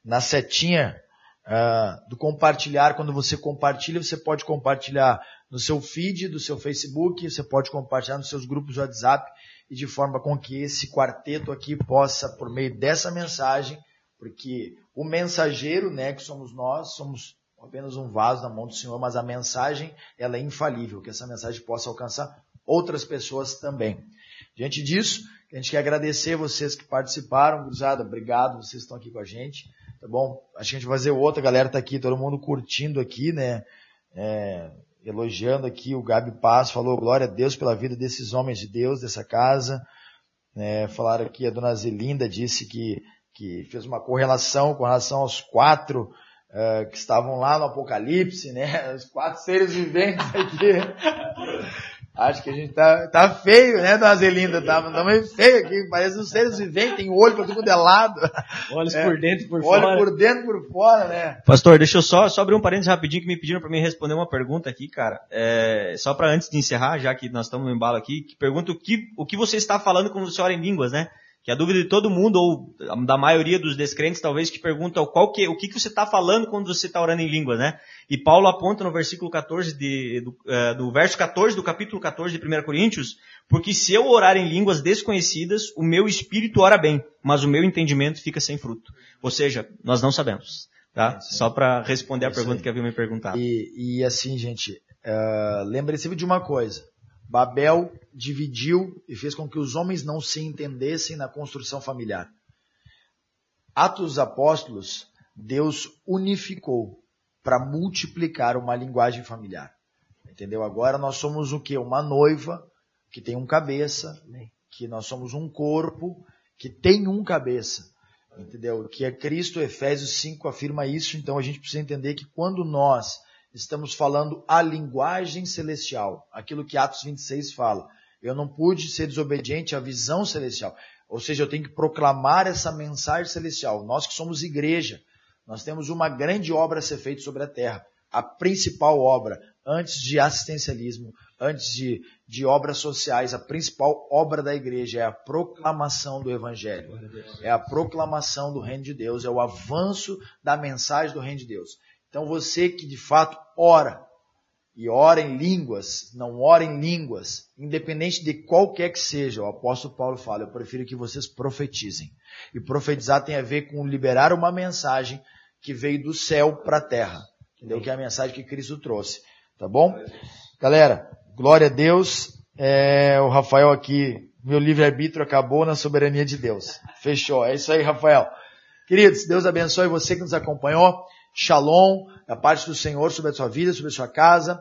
na setinha uh, do compartilhar, quando você compartilha, você pode compartilhar no seu feed do seu Facebook, você pode compartilhar nos seus grupos de WhatsApp e de forma com que esse quarteto aqui possa, por meio dessa mensagem, porque o mensageiro, né, que somos nós, somos apenas um vaso na mão do Senhor, mas a mensagem ela é infalível, que essa mensagem possa alcançar outras pessoas também. Diante disso, a gente quer agradecer vocês que participaram, cruzada, obrigado, vocês estão aqui com a gente tá bom? Acho que a gente vai fazer outra, a galera tá aqui, todo mundo curtindo aqui, né? É, elogiando aqui o Gabi Paz, falou glória a Deus pela vida desses homens de Deus, dessa casa. É, falaram aqui, a dona Zelinda disse que, que fez uma correlação com relação aos quatro uh, que estavam lá no Apocalipse, né? [laughs] Os quatro seres viventes aqui. [laughs] Acho que a gente tá, tá feio, né, Dona Zelinda? Tá, tá meio feio aqui, parece os seres viventes, tem olho pra tudo é lado. [laughs] Olhos é, por dentro e por olho fora. Olho por dentro e por fora, né? Pastor, deixa eu só, só abrir um parênteses rapidinho que me pediram para mim responder uma pergunta aqui, cara. É, só para antes de encerrar, já que nós estamos no embalo aqui, que pergunta o que, o que você está falando quando você ora em línguas, né? Que a dúvida de todo mundo, ou da maioria dos descrentes, talvez, que pergunta qual que, o que, que você está falando quando você está orando em língua, né? E Paulo aponta no versículo 14 de, do, uh, do verso 14 do capítulo 14 de 1 Coríntios, porque se eu orar em línguas desconhecidas, o meu espírito ora bem, mas o meu entendimento fica sem fruto. Ou seja, nós não sabemos. Tá? Só para responder a pergunta que havia me perguntado. E, e assim, gente, uh, lembre-se de uma coisa. Babel dividiu e fez com que os homens não se entendessem na construção familiar. Atos dos Apóstolos, Deus unificou para multiplicar uma linguagem familiar. Entendeu? Agora nós somos o que? Uma noiva que tem um cabeça, que nós somos um corpo que tem um cabeça. Entendeu? Que é Cristo, Efésios 5 afirma isso, então a gente precisa entender que quando nós estamos falando a linguagem celestial, aquilo que Atos 26 fala, eu não pude ser desobediente à visão celestial. Ou seja, eu tenho que proclamar essa mensagem celestial. Nós que somos igreja, nós temos uma grande obra a ser feita sobre a terra. A principal obra, antes de assistencialismo, antes de, de obras sociais, a principal obra da igreja é a proclamação do Evangelho. É a proclamação do Reino de Deus, é o avanço da mensagem do Reino de Deus. Então você que de fato ora, e ora em línguas, não ora em línguas, independente de qualquer que seja, o apóstolo Paulo fala, eu prefiro que vocês profetizem. E profetizar tem a ver com liberar uma mensagem que veio do céu para a terra. Entendeu? Que é a mensagem que Cristo trouxe. Tá bom? Galera, glória a Deus. É, o Rafael aqui, meu livre-arbítrio acabou na soberania de Deus. Fechou. É isso aí, Rafael. Queridos, Deus abençoe você que nos acompanhou. Shalom, da parte do Senhor sobre a sua vida, sobre a sua casa.